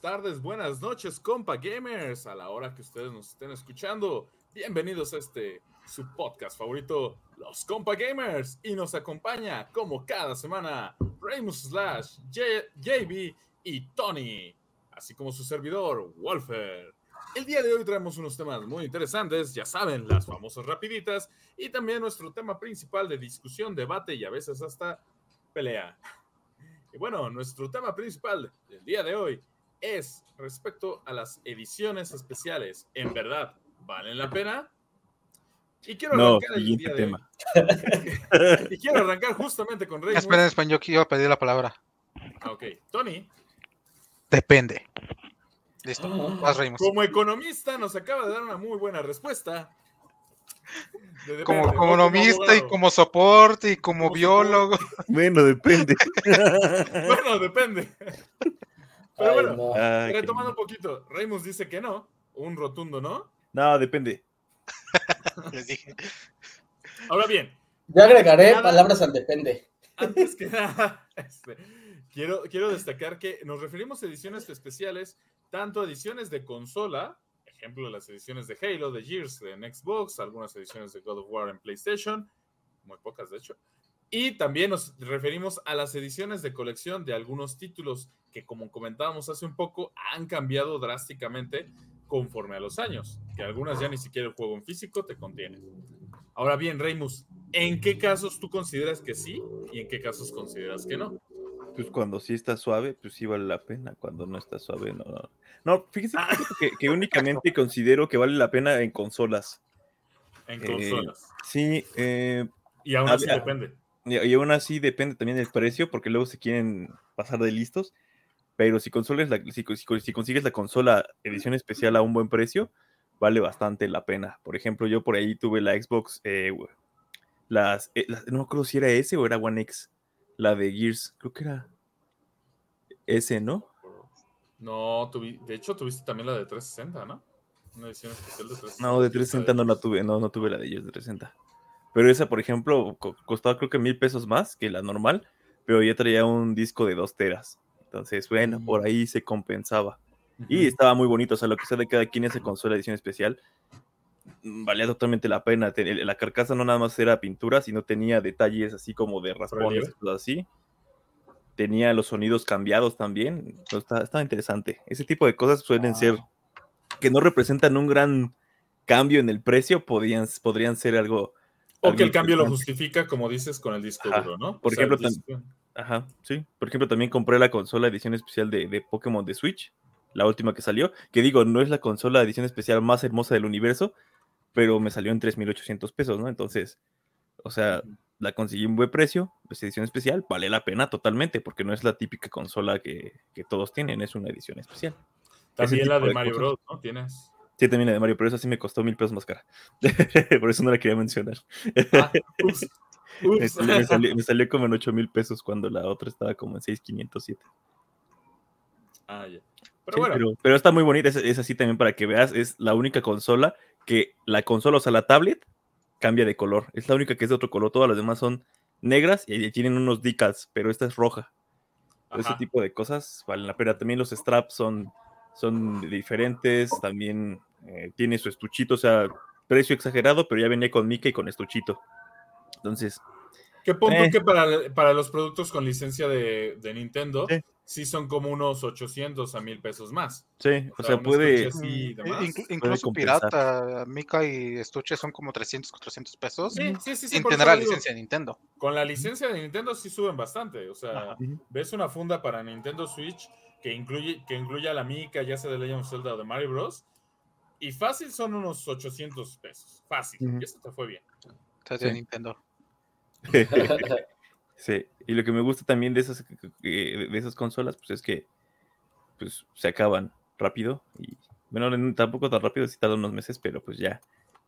buenas tardes, buenas noches, compa gamers, a la hora que ustedes nos estén escuchando. Bienvenidos a este su podcast favorito, Los Compa Gamers, y nos acompaña como cada semana Ramus Slash, JB y Tony, así como su servidor Wolfer. El día de hoy traemos unos temas muy interesantes, ya saben, las famosas rapiditas y también nuestro tema principal de discusión, debate y a veces hasta pelea. Y bueno, nuestro tema principal del día de hoy es respecto a las ediciones especiales. ¿En verdad valen la pena? Y quiero arrancar el día tema. y quiero arrancar justamente con Rey. Espera, español, yo a pedir la palabra. Ah, ok, Tony. Depende. Listo, ah. Como economista nos acaba de dar una muy buena respuesta como economista y como soporte y como, biólogo. Bueno, depende. bueno, depende. Pero bueno, retomando un poquito, Raimus dice que no, un rotundo no. No, depende. Ahora bien. Yo agregaré palabras al depende. Antes que nada, este, quiero, quiero destacar que nos referimos a ediciones especiales, tanto ediciones de consola, ejemplo, las ediciones de Halo, de Gears en Xbox, algunas ediciones de God of War en PlayStation, muy pocas de hecho. Y también nos referimos a las ediciones de colección de algunos títulos que, como comentábamos hace un poco, han cambiado drásticamente conforme a los años, que algunas ya ni siquiera el juego en físico te contienen. Ahora bien, Reimus, ¿en qué casos tú consideras que sí y en qué casos consideras que no? pues cuando sí está suave, pues sí vale la pena. Cuando no está suave, no. No, fíjese ah. que, únicamente considero que vale la pena en consolas. En consolas. Eh, sí. Eh, y aún así depende. Y, aún así depende también del precio, porque luego se quieren pasar de listos. Pero si, consoles la, si, consigues la consola edición especial a un buen precio, vale bastante la pena. Por ejemplo, yo por ahí tuve la Xbox, eh, las, no me acuerdo si era S o era One X la de Gears, creo que era ese, ¿no? No, de hecho tuviste también la de 360, ¿no? Una edición especial de 360. No, de 360 no la tuve, no, no tuve la de Gears de 360. Pero esa, por ejemplo, costaba creo que mil pesos más que la normal, pero ya traía un disco de dos teras. Entonces, bueno, por ahí se compensaba. Y estaba muy bonito, o sea, lo que sea de cada quien esa consola edición especial, Mm, valía totalmente la pena. La carcasa no nada más era pintura, sino tenía detalles así como de raspones, así. Tenía los sonidos cambiados también. Estaba, interesante. Ese tipo de cosas suelen ser que no representan un gran cambio en el precio, podrían ser algo. O que el cambio lo justifica, como dices, con el disco duro, ¿no? Por ejemplo, Ajá, sí. Por ejemplo, también compré la consola edición especial de, de Pokémon de Switch, la última que salió, que digo, no es la consola edición especial más hermosa del universo, pero me salió en 3.800 pesos, ¿no? Entonces, o sea, la conseguí un buen precio, es edición especial, vale la pena totalmente, porque no es la típica consola que, todos tienen, es una edición especial. También la de, Mario Bros, ¿no? ¿Tienes? Sí, también la de Mario, pero esa sí me costó mil pesos más cara. Por eso no la quería mencionar. Ah, me, salió, como en 8 mil pesos cuando la otra estaba como en 6,507. Ah, ya. Pero, bueno. pero, está muy bonita, es, así también para que veas, es la única consola que la consola, o sea, la tablet, cambia de color. Es la única que es de otro color. Todas las demás son negras y tienen unos decals, pero esta es roja. Ese tipo de cosas valen la pena. También los straps son, son diferentes. También eh, tiene su estuchito, o sea, precio exagerado, pero ya venía con Mickey y con estuchito. Entonces. ¿Qué punto eh. que para, para, los productos con licencia de, de Nintendo? sí son como unos 800 a 1000 pesos más. Sí, o, sea, puede. incluso pirata, Mika y estuche son como 300, 400 pesos. Sí, sí, sí. sin tener la licencia de Nintendo. Con la licencia de Nintendo sí suben bastante. O sea, ves una funda para Nintendo Switch que incluye que incluya la Mika, ya sea de Legend of Zelda o de Mario Bros. Y fácil son unos 800 pesos. Fácil. Y eso te fue bien. de Nintendo. Sí, y lo que me gusta también de esas, de esas consolas, pues es que pues, se acaban rápido. Y bueno, tampoco tan rápido, si tardan unos meses, pero pues ya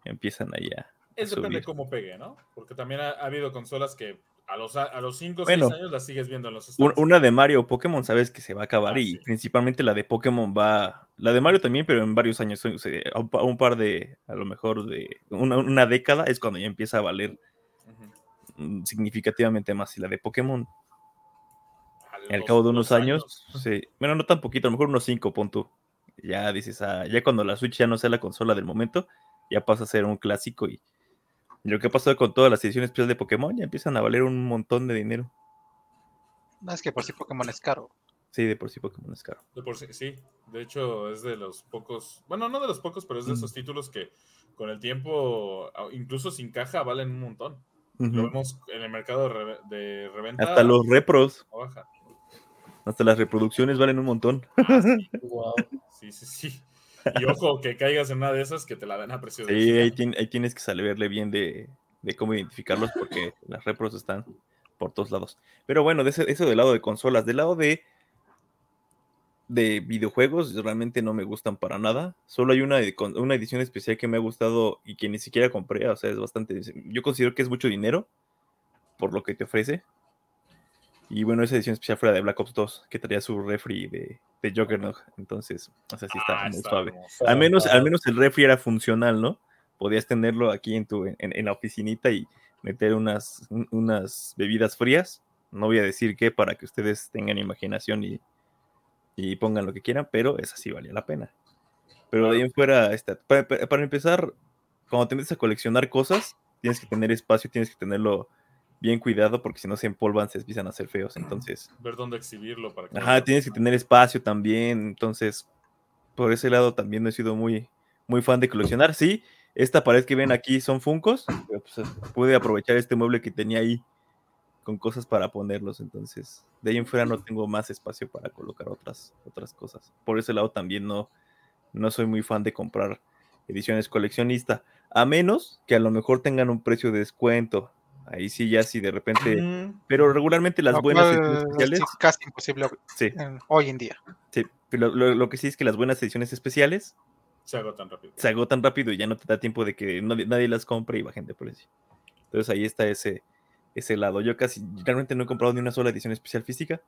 empiezan ahí a. Es depende de cómo pegue, ¿no? Porque también ha, habido consolas que a los, a los 5 o 6 años las sigues viendo en los Una de Mario Pokémon, sabes que se va a acabar ah, y principalmente la de Pokémon va. La de Mario también, pero en varios años, un par de, a lo mejor de una, una década es cuando ya empieza a valer Mm, significativamente más. Y la de Pokémon. al cabo de unos años, sí, bueno, no tan poquito, a lo mejor unos 5, pon tú. Ya dices, ah, ya cuando la Switch ya no sea la consola del momento, ya pasa a ser un clásico y, lo que ha pasado con todas las ediciones especiales de Pokémon ya empiezan a valer un montón de dinero. No, es que por sí Pokémon es caro. Sí, de por sí Pokémon es caro. De por sí, sí. De hecho, es de los pocos, bueno, no de los pocos, pero es de esos títulos que con el tiempo, incluso sin caja, valen un montón. Lo vemos en el mercado de, reventa. Hasta los repros. Hasta las reproducciones valen un montón. Ah, sí. sí, sí, Y ojo, que caigas en una de esas que te la den a precio de Sí, ahí, tienes que saberle bien de, cómo identificarlos porque las repros están por todos lados. Pero bueno, de eso del lado de consolas, del lado de de videojuegos realmente no me gustan para nada. Solo hay una, una edición especial que me ha gustado y que ni siquiera compré. O sea, es bastante. Yo considero que es mucho dinero por lo que te ofrece. Y bueno, esa edición especial fuera de Black Ops 2, que traía su refri de, de Juggernaut. Entonces, o sea, sí está ah, muy suave. Al menos, al menos el refri era funcional, ¿no? Podías tenerlo aquí en tu, en, la oficinita y meter unas, unas bebidas frías. No voy a decir qué para que ustedes tengan imaginación y, y pongan lo que quieran, pero esa sí valía la pena. Pero de ahí en fuera, para, empezar, cuando te metes a coleccionar cosas, tienes que tener espacio, tienes que tenerlo bien cuidado, porque si no se empolvan, se empiezan a hacer feos. Entonces, ver dónde exhibirlo para que. Ajá, tienes que tener espacio también. Entonces, por ese lado también no he sido muy, muy fan de coleccionar. Sí, esta pared que ven aquí son Funcos, pero pues, pude aprovechar este mueble que tenía ahí con cosas para ponerlos. Entonces, de ahí en fuera no tengo más espacio para colocar otras, otras cosas. Por ese lado también no, no soy muy fan de comprar ediciones coleccionista, a menos que a lo mejor tengan un precio de descuento. Ahí sí, ya sí, de repente. Pero regularmente las buenas ediciones especiales. Es casi imposible sí. hoy en día. Sí, pero lo, que sí es que las buenas ediciones especiales. Se agotan rápido. Se agotan rápido y ya no te da tiempo de que nadie, nadie las compre y bajen de precio. Entonces ahí está ese, ese lado. Yo casi realmente no he comprado ni una sola edición especial física.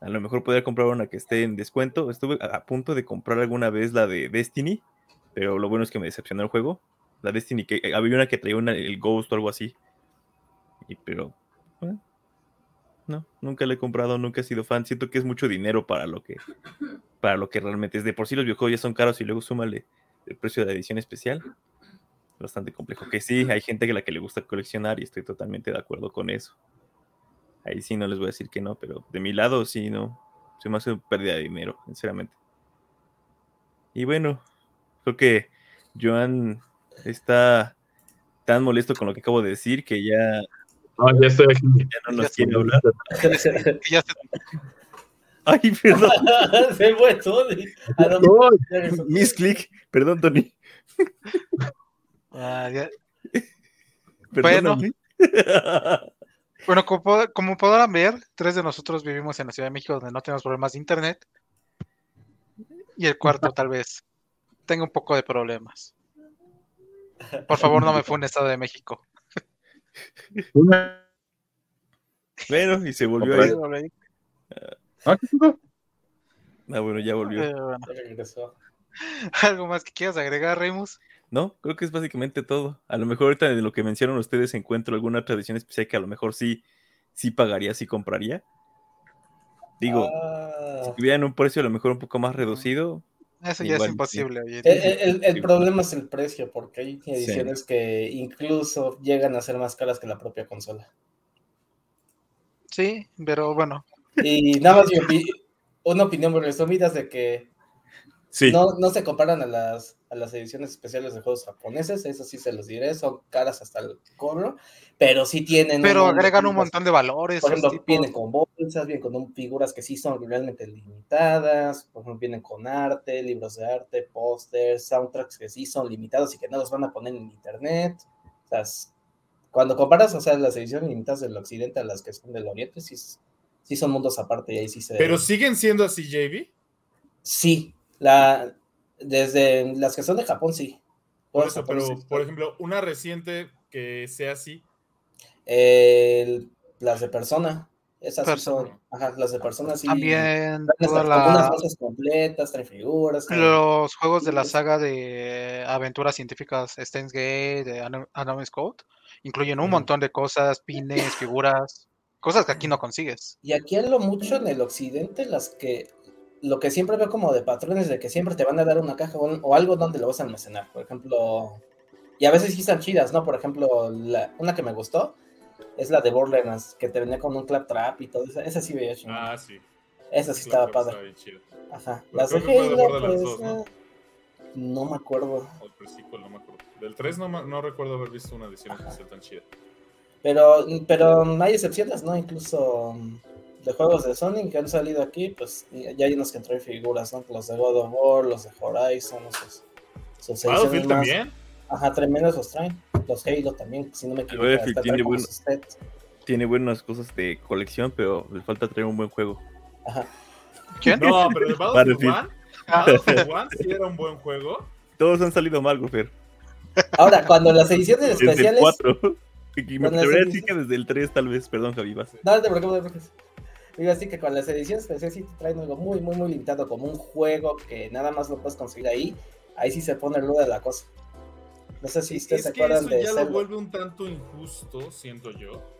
A lo mejor podría comprar una que esté en descuento. Estuve a punto de comprar alguna vez la de Destiny, pero lo bueno es que me decepcionó el juego. La Destiny, que había una que traía una, el Ghost o algo así. Y, pero, eh, no, nunca la he comprado, nunca he sido fan. Siento que es mucho dinero para lo que, para lo que realmente es. De por sí los videojuegos ya son caros y luego súmale el precio de la edición especial bastante complejo. Que sí, hay gente que la que le gusta coleccionar y estoy totalmente de acuerdo con eso. Ahí sí no les voy a decir que no, pero de mi lado sí no. Se me hace pérdida de dinero, sinceramente. Y bueno, creo que Joan está tan molesto con lo que acabo de decir que ya. Ya estoy aquí. Ya no nos quiere hablar. Ay, perdón. Se fue Tony. Miss Click. Perdón, Tony. Ah, bueno, bueno como, podrán ver, tres de nosotros vivimos en la Ciudad de México donde no tenemos problemas de internet. Y el cuarto tal vez tenga un poco de problemas. Por favor, no me fue un Estado de México. Bueno, y se volvió a ir. Ah, ah, bueno, ya volvió. Eh, ¿Algo más que quieras agregar, Remus? No, creo que es básicamente todo. A lo mejor ahorita de lo que mencionan ustedes encuentro alguna tradición especial que a lo mejor sí, sí pagaría, sí compraría. Digo, si ah. tuvieran un precio a lo mejor un poco más reducido. Eso ya es imposible. El, problema es el precio, porque hay ediciones que incluso llegan a ser más caras que la propia consola. Sí, pero bueno. Y nada más una opinión por miras de que no, no se comparan a las, a las ediciones especiales de juegos japoneses, eso sí se los diré, son caras hasta el cobro, pero sí tienen... Pero agregan un montón de valores. Por ejemplo, vienen con bolsas, vienen con figuras que sí son realmente limitadas, por ejemplo, vienen con arte, libros de arte, pósters, soundtracks que sí son limitados y que no los van a poner en internet. O sea, cuando comparas, o sea, las ediciones limitadas del occidente a las que son del oriente, sí, sí son mundos aparte y ahí sí se... ¿Pero siguen siendo así, JB? Sí, la, desde las que son de Japón, sí. Por, eso, pero, por ejemplo, una reciente que sea así. las de persona. Esas son, ajá, las de persona sí. También todas las cosas completas, traen figuras. Los juegos de la saga de aventuras científicas Steins Gate, de Anonymous Code, incluyen un montón de cosas, pines, figuras, Cosas que aquí no consigues. Y aquí en lo mucho en el occidente, las que lo que siempre veo como de patrones de que siempre te van a dar una caja o, o algo donde lo vas a almacenar. Por ejemplo, y a veces sí están chidas, ¿no? Por ejemplo, la- una que me gustó es la de Borderlands, que te venía con un claptrap y todo eso. Esa sí veía chingada. Ah, sí. Esa sí estaba padre. bien chido. Ajá. Pero Las de que Halo, pues, 2, ¿no? no me acuerdo. O el pre-sequel, no me acuerdo. Del 3 no, no recuerdo haber visto una edición Ajá. especial tan chida. Pero, pero hay excepciones, ¿no? Incluso de juegos de Sonic que han salido aquí, pues ya hay unos que traen figuras, ¿no? Los de God of War, los de Horizon, esos. sus ediciones Battlefield más- también. Ajá, tremendos los traen. Los Halo también, si no me equivoco. Battlefield tiene buenas cosas de colección, pero le falta traer un buen juego. Ajá. ¿Quién? No, pero el Battlefield Battlefield. 1, Ah, Battlefield 1 sí era un buen juego. Todos han salido mal, Gofer. Ahora, cuando las ediciones Desde el especiales. 4. Y me Con las atrevería a decir que desde el 3 tal vez, perdón Javi, vas. No, te preocupes, te preocupes. Digo así que con las ediciones especiales sí te traen algo muy, muy, muy limitado, como un juego que nada más lo puedes conseguir ahí. Ahí sí se pone ruda la cosa. No sé si ustedes Es se acuerdan eso de ya lo vuelve un tanto injusto, siento yo.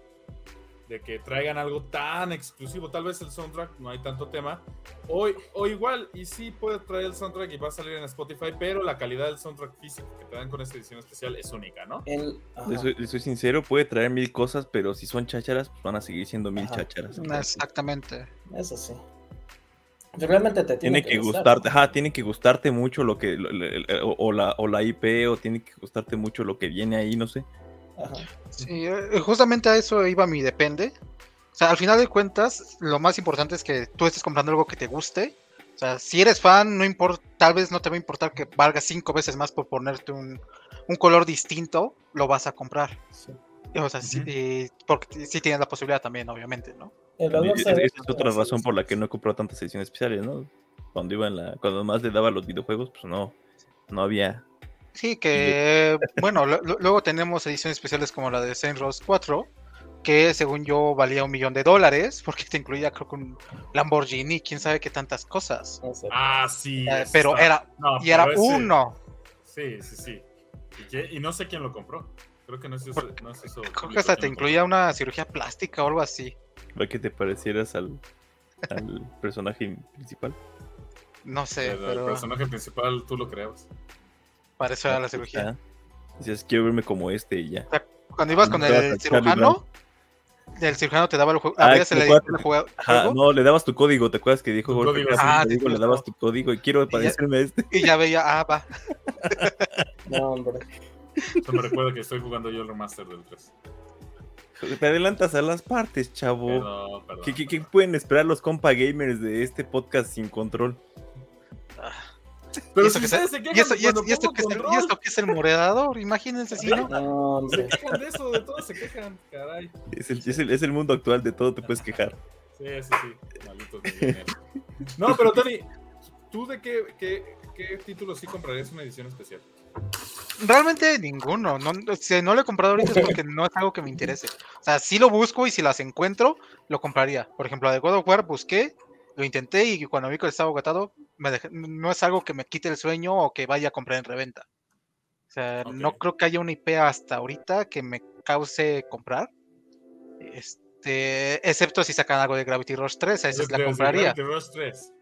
De que traigan algo tan exclusivo. Tal vez el soundtrack no hay tanto tema. O, o igual, y sí puede traer el soundtrack y va a salir en Spotify, pero la calidad del soundtrack físico que te dan con esta edición especial es única, ¿no? El- soy, soy sincero, puede traer mil cosas, pero si son chácharas, pues van a seguir siendo mil Ajá. chácharas. Exactamente. Eso sí. Realmente te tiene, Tiene que gustarte, ajá, tiene que gustarte mucho lo que, lo- lo- o la, o la IP, o tiene que gustarte mucho lo que viene ahí, no sé. Ajá. Sí, eh, justamente a eso iba mi depende. O sea, al final de cuentas, lo más importante es que tú estés comprando algo que te guste. O sea, si eres fan, no importa, tal vez no te va a importar que valga cinco veces más por ponerte un, un color distinto, lo vas a comprar. Sí. O sea, sí, Ujú. eh, porque sí tienes la posibilidad también, obviamente, ¿no? Es- Esa es otra razón por la que no he comprado tantas ediciones especiales, ¿no? Cuando iba en la, cuando más le daba los videojuegos, pues no, no había. Sí, que bueno, lo- luego tenemos ediciones especiales como la de Saint Rose 4, que según yo valía un millón de dólares, porque te incluía creo que un Lamborghini, quién sabe qué tantas cosas. sé. Ah, sí. Eh, pero está- era, no, y era ese- uno. Sí, sí, sí. ¿Y, qué? Y no sé quién lo compró. Creo que no es eso. Porque- No es eso Creo que hasta te incluía una cirugía plástica o algo así. Para que te parecieras al, al personaje principal. No sé, El, pero personaje principal tú lo creabas. Para eso era la cirugía. Dices, quiero verme como este y ya. Cuando ibas con el cirujano, el cirujano te daba el juego. Ah, cuatro. del juego- Ajá, no, le dabas tu código, ¿te acuerdas que dijo Jorge Ah, le dabas tu código y quiero parecerme a este. y ya veía, ah, va. No, hombre. Eso me recuerda que estoy jugando yo el remaster del 3. Te adelantas a las partes, chavo. Perdón, perdón. ¿Qué, qué- qué pueden esperar los compa gamers de este podcast sin control? Pero ¿Y eso si que ustedes se- se quejan ¿Y esto, y esto- y esto pongo que es el, y esto que es el moderador? Imagínense si no. No, Se hombre. quejan de eso, de todo se quejan, caray. Es el, es el- es el mundo actual, de todo te puedes quejar. Sí, sí, sí. Malditos. No, pero Tony, ¿tú de qué, qué, qué título sí comprarías una edición especial? Realmente ninguno. No, si no lo he comprado ahorita es porque no es algo que me interese. O sea, si lo busco y si las encuentro, lo compraría. Por ejemplo, la de God of War busqué, lo intenté y cuando vi que estaba agotado, me dejé- no es algo que me quite el sueño o que vaya a comprar en reventa. O sea, no creo que haya una IP hasta ahorita que me cause comprar. Este, excepto si sacan algo de Gravity Rush 3, a sí la compraría. Gravity Rush 3.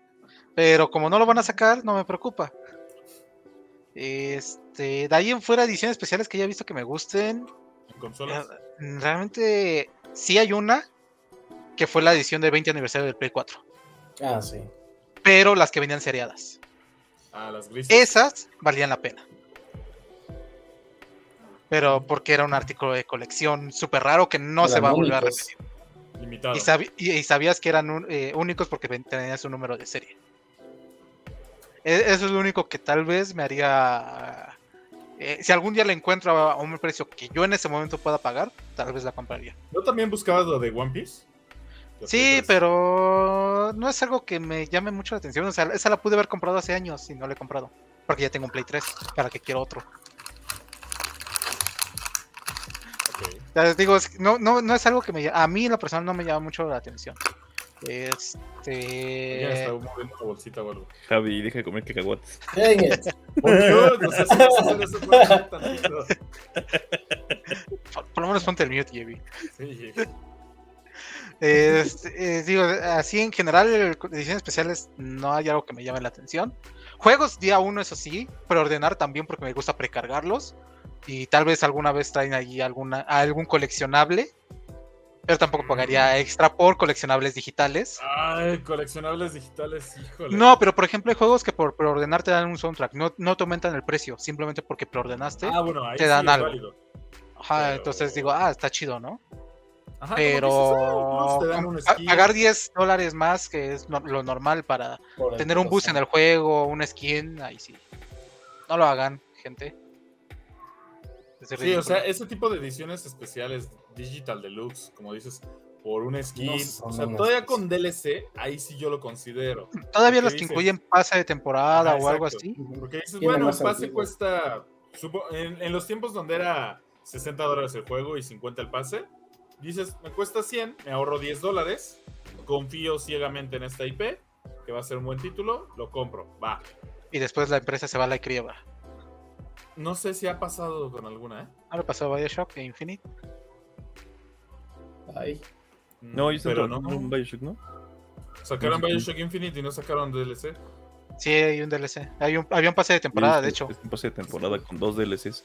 Pero como no lo van a sacar, no me preocupa. Este, de ahí en fuera ediciones especiales que ya he visto que me gusten. En consolas. eh, Realmente sí hay una que fue la edición de 20 aniversario del Play 4. Ah, sí. Pero las que venían seriadas. Ah, las grises. Esas valían la pena. Pero porque era un artículo de colección súper raro que no se va a volver a repetir. Limitado. Y, sabi- y- y sabías que eran un- eh, únicos porque tenían su número de serie. E- Eso es lo único que tal vez me haría. eh, si algún día la encuentro a un precio que yo en ese momento pueda pagar, tal vez la compraría. ¿No también buscabas lo de One Piece? Sí, Play 3. pero no es algo que me llame mucho la atención. O sea, esa la pude haber comprado hace años y no la he comprado. Porque ya tengo un Play 3, para que quiero otro. Ok. Ya les digo, es- no, no, no es algo que me a mí en lo personal no me llama mucho la atención. Este. está moviendo una bolsita o algo. Javi, deja de comer cacahuates. Dang it. Por Dios, no sé si por lo menos ponte el mute, Jevi. Sí, Este, eh, digo, así en general, ediciones especiales no hay algo que me llame la atención. Juegos día uno, eso sí, preordenar también porque me gusta precargarlos. Y tal vez alguna vez traen ahí alguna, algún coleccionable. Pero tampoco pagaría extra por coleccionables digitales. Ay, coleccionables digitales, híjole. No, pero por ejemplo hay juegos que por preordenar te dan un soundtrack. No, no te aumentan el precio, simplemente porque preordenaste. Ah, bueno, ahí te dan algo. válido. Ajá, pero- entonces digo, ah, está chido, ¿no? Ajá, pero dices, ah, un skin. pagar 10 dólares más, que es no- lo normal para Por tener un boost en el juego, una skin, ahí sí. No lo hagan, gente. Es Sí, o sea, ese tipo de ediciones especiales, Digital Deluxe, como dices, por un skin, No o sea, todavía con DLC, ahí sí yo lo considero. Todavía los que dices- incluyen pase de temporada o algo así. Porque dices, bueno, el más pase sentido. cuesta, supo- en, en los tiempos donde era 60 dólares el juego y 50 el pase, dices, me cuesta 100, me ahorro 10 dólares, confío ciegamente en esta IP, que va a ser un buen título, lo compro, va. Y después la empresa se va a la crieba. No sé si ha pasado con alguna, ¿eh? ¿No le pasó a Bioshock e Infinite? Ay, No, yo pero no. un Bioshock, ¿no? Sacaron no. Bioshock Infinite y no sacaron DLC. Sí, hay un DLC. Hay un, había un pase de temporada, de hecho. Es un pase de temporada con dos DLCs.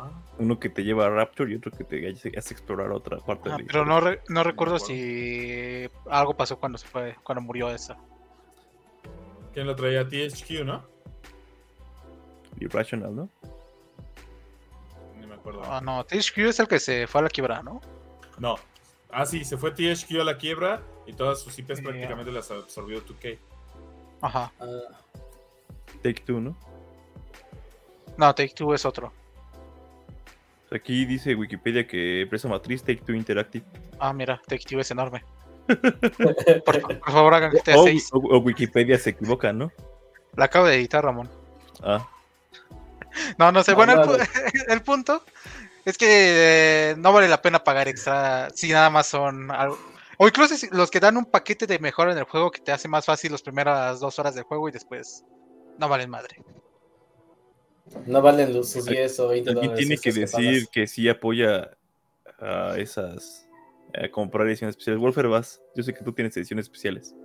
Ah, Uno que te lleva a Rapture y otro que te hace hace explorar otra parte Ah, de la pero no, re- no recuerdo si algo pasó cuando se fue, cuando murió esa. ¿Quién lo traía? THQ, ¿no? Irrational, ¿no? Ni me acuerdo. Ah, no, THQ es el que se fue a la quiebra, ¿no? No. Ah, sí, se fue THQ a la quiebra y todas sus IPs prácticamente las absorbió 2K. Ajá. ah, Take Two, ¿no? No, Take Two es otro. Aquí dice Wikipedia que empresa matriz Take Two Interactive. Ah, mira, Take Two es enorme. Por, por favor, hagan GTA O, 6. o- o Wikipedia se equivoca, ¿no? La acabo de editar, Ramón. Ah, No, no sé. No, Bueno, el, no, pu- el punto es que eh, no vale la pena pagar extra si nada más son algo. O incluso los que dan un paquete de mejora en el juego que te hace más fácil las primeras dos horas del juego y después no valen madre. No valen los- sus 10 o 20 alguien dólares. tiene que decir que sí apoya a esas. a comprar ediciones especiales. Wolfer, vas. Yo sé que tú tienes ediciones especiales.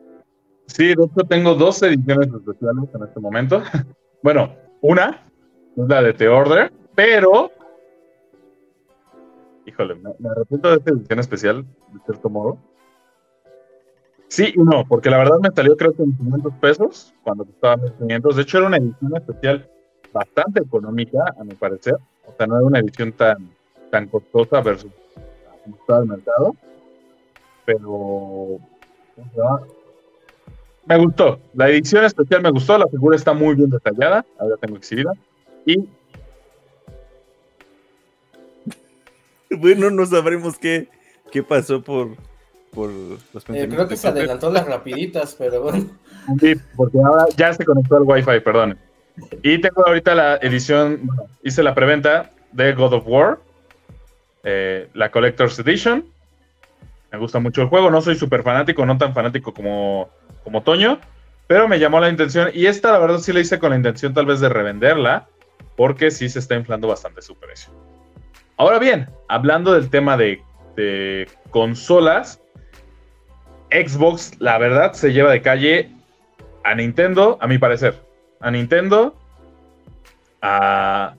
Sí, de hecho tengo dos ediciones especiales en este momento. Bueno, una es la de The Order, pero. Híjole, me, me arrepiento de esta edición especial, de cierto modo. Sí y no, porque la verdad me salió creo que en 500 pesos cuando costaba 1500. De hecho, era una edición especial bastante económica, a mi parecer. O sea, no era una edición tan, tan costosa versus como estaba el mercado. Pero. Me gustó. La edición especial me gustó. La figura está muy bien detallada. Ahora tengo exhibida. Y Bueno, no sabremos qué, qué pasó por, por los Eh, creo que de se adelantó las rapiditas, pero bueno. Sí, porque ahora ya se conectó al Wi-Fi, perdón. Y tengo ahorita la edición, hice la preventa de God of War, eh, la Collector's Edition. Me gusta mucho el juego, no soy súper fanático, no tan fanático como, como Toño, pero me llamó la intención. Y esta, la verdad, sí la hice con la intención tal vez de revenderla, porque sí se está inflando bastante su precio. Ahora bien, hablando del tema de, de consolas, Xbox, la verdad, se lleva de calle a Nintendo, a mi parecer. A Nintendo a-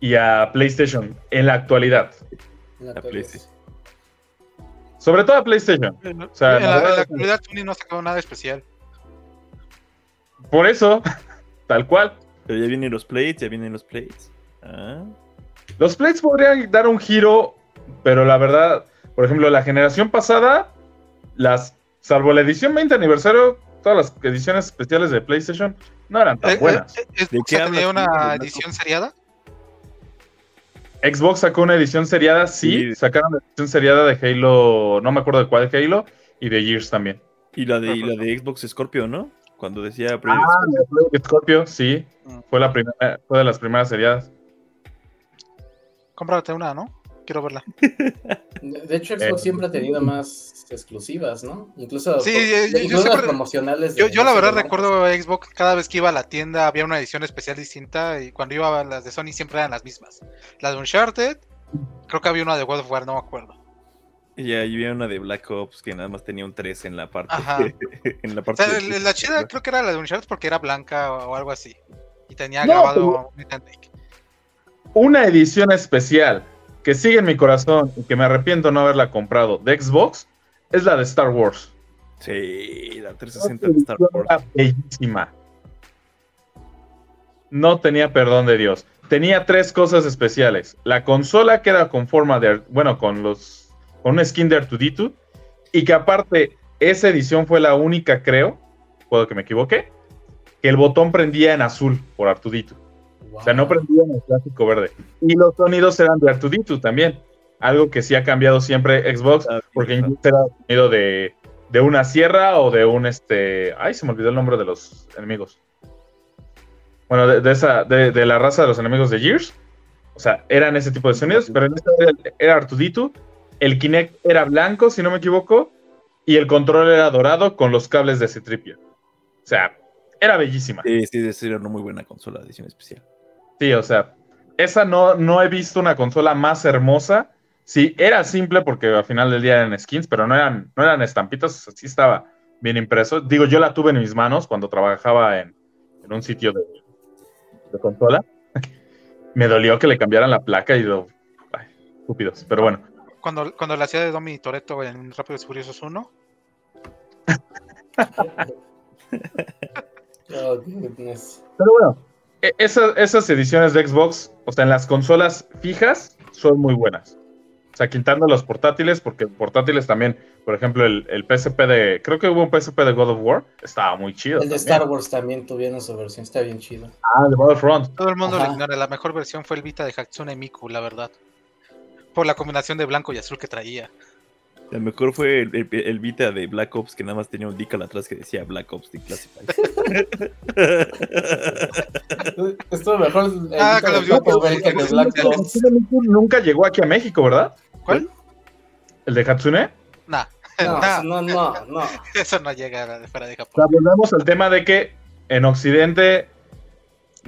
y a PlayStation en la actualidad. La La PlayStation. Sobre todo a PlayStation. En, sea, en la actualidad Sony no ha sacado nada especial. Por eso, tal cual. Pero ya vienen los plates, ya vienen los plates. Ah, Los plates podrían dar un giro, pero la verdad, por ejemplo, la generación pasada, las, salvo la edición 20 aniversario, todas las ediciones especiales de PlayStation no eran tan Eh, buenas. eh, eh, ¿De Xbox hablas, tío? una ¿De edición seriada. Xbox sacó una edición seriada, sí, sacaron la edición seriada de Halo, no me acuerdo de cuál Halo, y de Gears también. Y la de, y la de Xbox Scorpio, ¿no? Cuando decía Ah, Scorpio. de Scorpio, sí, Mm. fue, la primera, fue de las primeras seriadas. Cómprate una, ¿no? Quiero verla. De hecho, Xbox Eh. siempre ha tenido más exclusivas, ¿no? Incluso, Sí, por- eh, yo- yo incluso las siempre- promocionales. de- Yo, yo la verdad recuerdo Xbox, cada vez que iba a la tienda había una edición especial distinta y cuando iba a las de Sony siempre eran las mismas. Las de Uncharted, creo que había una de God of War, no me acuerdo. Y ahí había una de Black Ops que nada más tenía un 3 en la parte. Ajá. en la O parte sea, de- el- la chida creo que era la de Uncharted porque era blanca o, o algo así. Y tenía No, grabado un Drake. Una edición especial que sigue en mi corazón y que me arrepiento no haberla comprado de Xbox es la de Star Wars. Sí, la Esa 360 de Star Wars. bellísima. No tenía perdón de Dios. Tenía tres cosas especiales. La consola que era con forma de, bueno, con los, con un skin de R2D2 y que aparte esa edición fue la única, creo, puedo que me equivoque, que el botón prendía en azul por R2D2. O sea, no prendía en el clásico verde. Y los sonidos eran de R2D2 también. Algo que sí ha cambiado siempre Xbox, Ah, porque sí, era sonido de, de una sierra o de un este. Ay, se me olvidó el nombre de los enemigos. Bueno, de, de esa, de, de la raza de los enemigos de Gears. O sea, eran ese tipo de sonidos, pero en esta era, era Artudito. El Kinect era blanco, si no me equivoco, y el control era dorado con los cables de Citripio. O sea, era bellísima. Sí, sí, ser una muy buena consola de edición especial. Sí, o sea, esa no, no he visto una consola más hermosa. Sí, era simple porque al final del día eran skins, pero no eran, no eran estampitas, o sea, sí estaba bien impreso. Digo, yo la tuve en mis manos cuando trabajaba en, en un sitio de, de consola. Me dolió que le cambiaran la placa y lo... Ay, estúpidos, pero bueno. Cuando, cuando la hacía de Domi Toretto en Rápidos y Furiosos 1. Oh, goodness. Pero bueno, esa- esas ediciones de Xbox, o sea, en las consolas fijas, son muy buenas. O sea, quitando los portátiles, porque portátiles también, por ejemplo, el, el PSP de, creo que hubo un PSP de God of War, estaba muy chido. El de. Star Wars también tuvieron su versión, está bien chido. Ah, de Battlefront. Todo el mundo Ajá. lo ignora. La mejor versión fue el Vita de Hatsune Miku, la verdad. Por la combinación de blanco y azul que traía. La mejor fue el, el- el Vita de Black Ops que nada más tenía un decal atrás que decía Black Ops Declassified. Estuvo mejor el Ah, Vita de Black. Ops que el de Black Ops. Nunca llegó aquí a México, ¿verdad? ¿Cuál? ¿El de Hatsune? Nah, No, nah, no, no, no. eso no llega de fuera de O sea, Japón. volvemos al tema de que en Occidente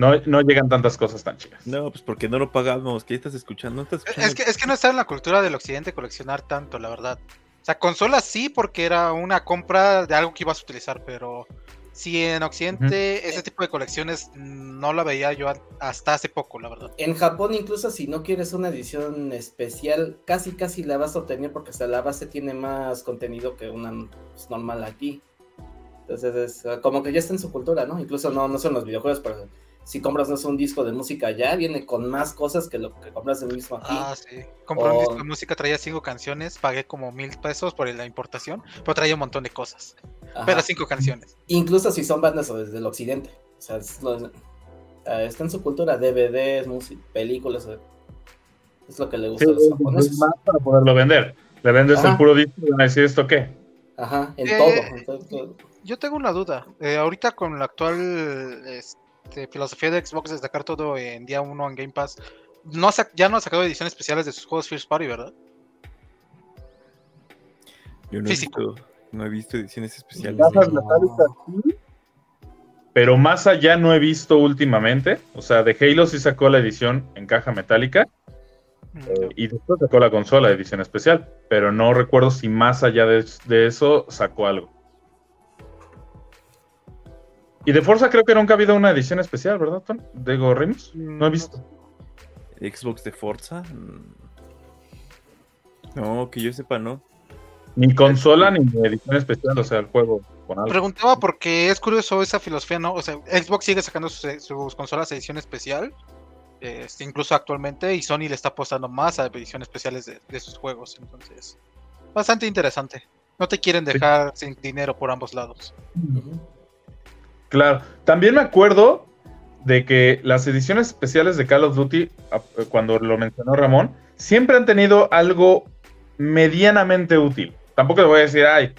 no, no llegan tantas cosas tan chidas. no, pues porque no lo pagamos. ¿Qué estás escuchando? ¿No estás escuchando? Es que, es que no está en la cultura del occidente coleccionar tanto, la verdad. O sea, consolas sí, porque era una compra de algo que ibas a utilizar, pero sí en occidente ese tipo de colecciones no la veía yo hasta hace poco, la verdad. En Japón, incluso si no quieres una edición especial, casi casi la vas a obtener porque hasta la base tiene más contenido que una pues, normal aquí. Entonces, es como que ya está en su cultura, ¿no? Incluso no, no son los videojuegos, pero si compras no sé, un disco de música ya, viene con más cosas que lo que compras del mismo aquí. Ah, sí. Compré un disco de música, traía cinco canciones, pagué como mil pesos por la importación, pero traía un montón de cosas. Ajá. Pero cinco canciones. Incluso si son bandas desde el occidente. O sea, es lo- ah, está en su cultura, DVDs, música, películas. eh, Es lo que le gusta Sí, a los es japoneses. más para poderlo vender. Le vendes Ajá. el puro disco y van a decir esto qué. Ajá, en Eh, todo. en todo, todo. Yo tengo una duda. Eh, ahorita con la actual este, filosofía de Xbox de sacar todo en día uno en Game Pass, no ya no ha sacado ediciones especiales de sus juegos First Party, ¿verdad? Yo no he, visto, no he visto ediciones especiales. No. Pero más allá no he visto últimamente. O sea, de Halo sí sacó la edición en caja metálica. Mm, eh, y después sacó la consola edición especial. Pero no recuerdo si más allá de, de eso sacó algo. Y de Forza creo que nunca ha habido una edición especial, ¿verdad, Ton? De Gorrims. No he visto. Xbox de Forza. Mm. No, que yo sepa, no. Ni consola ni edición especial, o sea, el juego con algo. Preguntaba porque es curioso esa filosofía, ¿no? O sea, Xbox sigue sacando sus, sus consolas de edición especial, este, incluso actualmente, y Sony le está apostando más a ediciones especiales de, de sus juegos. Entonces, bastante interesante. No te quieren dejar sin dinero por ambos lados. Claro, también me acuerdo de que las ediciones especiales de Call of Duty, a- cuando lo mencionó Ramón, siempre han tenido algo medianamente útil. Tampoco le voy a decir, ay,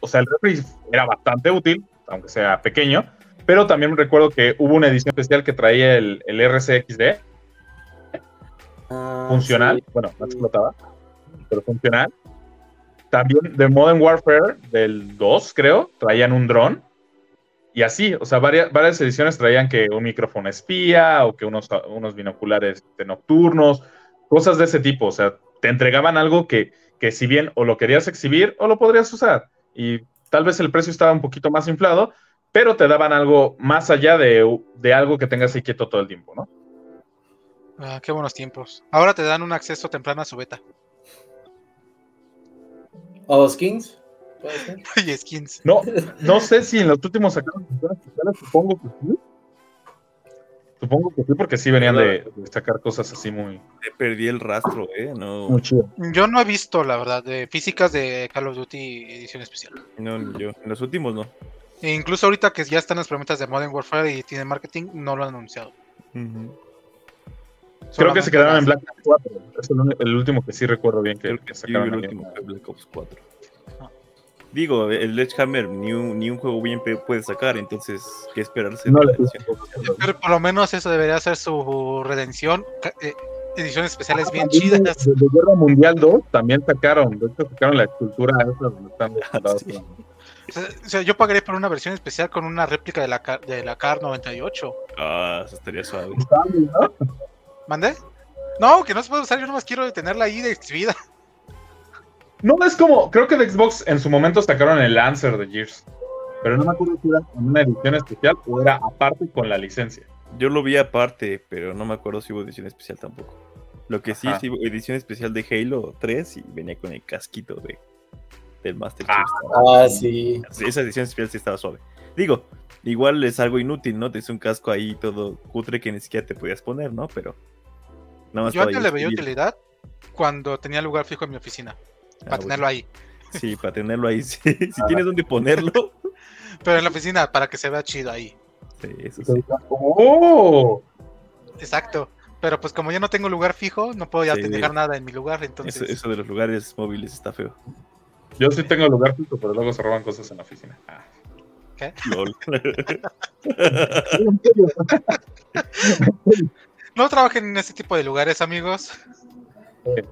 o sea, el refri era bastante útil, aunque sea pequeño, pero también recuerdo que hubo una edición especial que traía el, el RCXD, Ah, funcional, sí. bueno, no explotaba, pero funcional. También de Modern Warfare del 2, creo, traían un dron. Y así, o sea, varias, varias ediciones traían que un micrófono espía o que unos, unos binoculares de nocturnos, cosas de ese tipo. O sea, te entregaban algo que, que si bien o lo querías exhibir o lo podrías usar. Y tal vez el precio estaba un poquito más inflado, pero te daban algo más allá de, de algo que tengas ahí quieto todo el tiempo, ¿no? Ah, qué buenos tiempos. Ahora te dan un acceso temprano a su beta. ¿O skins? ¿Puede skins. No, no sé si en los últimos sacaron ediciones especiales, supongo que sí. Supongo que sí, porque sí venían de, de sacar cosas así muy, Te perdí el rastro, ¿eh? No, muy. Yo no he visto, la verdad, de físicas de Call of Duty edición especial. no, ni yo. En los últimos no. E incluso ahorita que ya están las promesas de Modern Warfare y tienen marketing, no lo han anunciado. Creo que se quedaron las- en Black Ops 4. Es el, último que sí recuerdo bien que, Creo que sí, sacaron. el último fue Black Ops 4. Ah. Digo, el Sledgehammer ni un, ni un juego bien puede sacar, entonces, ¿qué esperarse? No de la? Pero por lo menos eso debería ser su redención. eh, ediciones especiales bien de- chidas. De, de Guerra Mundial 2 también sacaron. De hecho, sacaron la escultura esa donde están sí. con- O sea, o sea, yo pagaré por una versión especial con una réplica de la, Car- de la CAR 98. Ah, eso estaría suave. ¿no? ¿Mande? No, que no se puede usar, yo nomás quiero tenerla ahí de exhibida. No, es como, creo que de Xbox en su momento sacaron el Lancer de Gears. Pero no me acuerdo si era en una edición especial o era aparte con la licencia. Yo lo vi aparte, pero no me acuerdo si hubo edición especial tampoco. Lo que sí hubo edición especial de Halo 3 y venía con el casquito de, del Master Ah. Chief. Ah, sí. Esa edición especial sí estaba suave. Digo, igual es algo inútil, ¿no? Te es un casco ahí todo cutre que ni siquiera te podías poner, ¿no? Pero. Nada más Yo antes le veía utilidad cuando tenía lugar fijo en mi oficina. Ah, Para bueno. tenerlo ahí. Sí, para tenerlo ahí. sí. Si tienes donde ponerlo. Pero en la oficina, para que se vea chido ahí. Sí, eso sí. ¡Oh! Exacto. Pero pues como ya no tengo lugar fijo, no puedo ya Sí. dejar nada en mi lugar. Entonces, Eso, eso de los lugares móviles está feo. Yo sí tengo lugar fijo, pero luego se roban cosas en la oficina. Ah. Lol. no trabajen en ese tipo de lugares, amigos.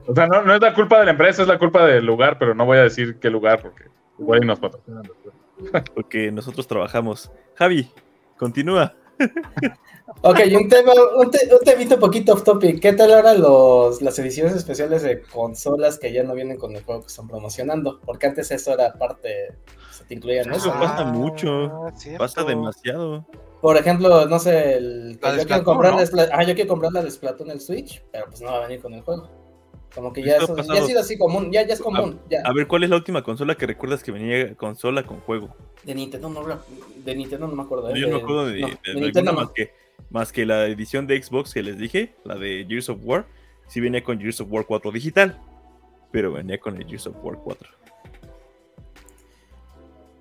O sea, no, no es la culpa de la empresa, es la culpa del lugar, pero no voy a decir qué lugar porque igual nos patrocinan. Porque nosotros trabajamos. Javi, continúa. Ok, un tema, un, te- un temita un poquito off topic. ¿Qué tal ahora los, las ediciones especiales de consolas que ya no vienen con el juego que están promocionando? Porque antes eso era parte, se te incluían Eso eso. pasa mucho. cierto. Pasa demasiado. Por ejemplo, no sé, el, yo, quiero comprar ¿no? la ah, yo quiero comprar la de Splatoon en el Switch, pero pues no va a venir con el juego. Como que ya, eso- ha ya ha sido así común, ya, ya es común. Ya. A ver, ¿cuál es la última consola que recuerdas que venía consola con juego? De Nintendo no, de Nintendo no me acuerdo. ¿eh? Yo no me acuerdo de, no, de de Nintendo más no. que, más que la edición de Xbox que les dije, la de Gears of War. Sí venía con Gears of War 4 digital, pero venía con el Gears of War 4.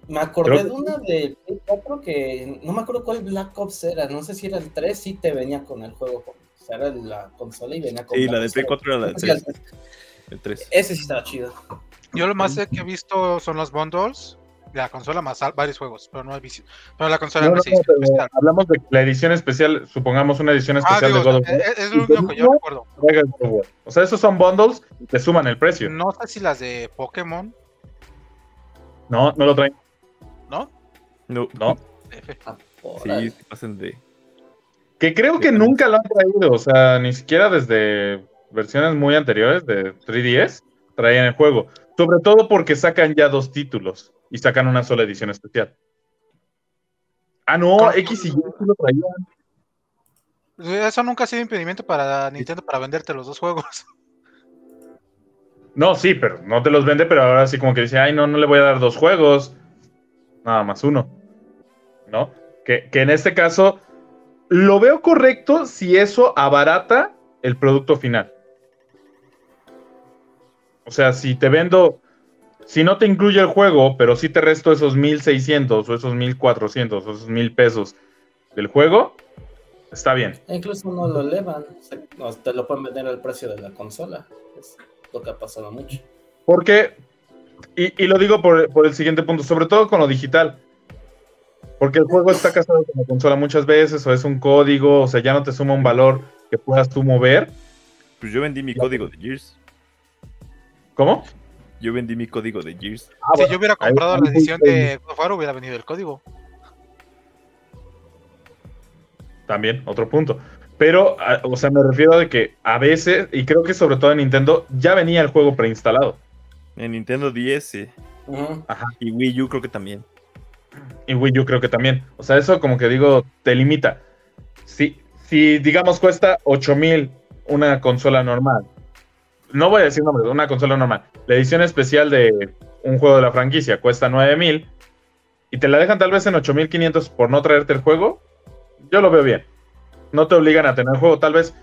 Me acordé Creo- de una de Play 4 que no me acuerdo cuál Black Ops era, no sé si era el 3, sí te venía con el juego. O sea, era la consola y venía con Sí, la de Play 4 era la de Sí, el 3. El 3. Ese sí estaba chido. Yo lo más que he visto son los bundles de la consola más al- varios juegos, pero no he visto. Pero la consola No, no, no, hablamos de la edición especial, supongamos una edición Ah, especial digo, de God of War. es, es lo único que yo recuerdo. O sea, esos son bundles y te suman el precio. No sé si las de Pokémon, No, no lo traen. ¿no? No, No. F. Ah, sí, pasan de. Que creo que nunca lo han traído. O sea, ni siquiera desde versiones muy anteriores de 3DS traían el juego. Sobre todo porque sacan ya dos títulos y sacan una sola edición especial. Ah, no, ¿Cómo? X y Y lo traían. Eso nunca ha sido impedimento para Nintendo para venderte los dos juegos. No, sí, pero no te los vende, pero ahora sí como que dice, ay, no, no le voy a dar dos juegos, nada más uno. ¿No? Que, que en este caso lo veo correcto si eso abarata el producto final. O sea, si te vendo, si no te incluye el juego, pero sí te resto esos 1600 o esos 1400 o esos 1000 pesos del juego, está bien. E incluso no lo elevan, no, te lo pueden vender al precio de la consola. Es lo que ha pasado mucho. Porque, y, y lo digo por, por el siguiente punto, sobre todo con lo digital. Porque el juego está casado con la consola muchas veces, o es un código, o sea, ya no te suma un valor que puedas tú mover. Pues yo vendí mi código de Gears. ¿Cómo? Yo vendí mi código de Gears. si yo hubiera comprado la edición de God of War, hubiera venido el código. También, otro punto. Pero, a- o sea, me refiero de que a veces, y creo que sobre todo en Nintendo, ya venía el juego preinstalado. En Nintendo 10 Ujú. y Wii U creo que también. Y Wii U creo que también. O sea, eso como que digo, te limita. Si, si digamos, cuesta 8000 una consola normal. No voy a decir nombres, una consola normal. La edición especial de un juego de la franquicia cuesta 9000 y te la dejan tal vez en 8500 por no traerte el juego. Yo lo veo bien. No te obligan a tener el juego, tal vez.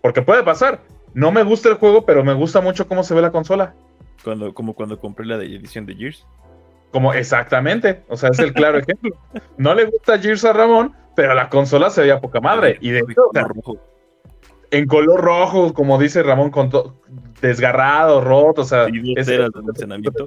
Porque puede pasar. No me gusta el juego, pero me gusta mucho cómo se ve la consola. Cuando, como cuando compré la de edición de Gears. Como exactamente, o sea, es el claro ejemplo. No le gusta Gears a Ramón, pero la consola se veía poca madre. Y de hecho, o sea, en color rojo, como dice Ramón, con desgarrado, roto, o sea. Y es- de almacenamiento.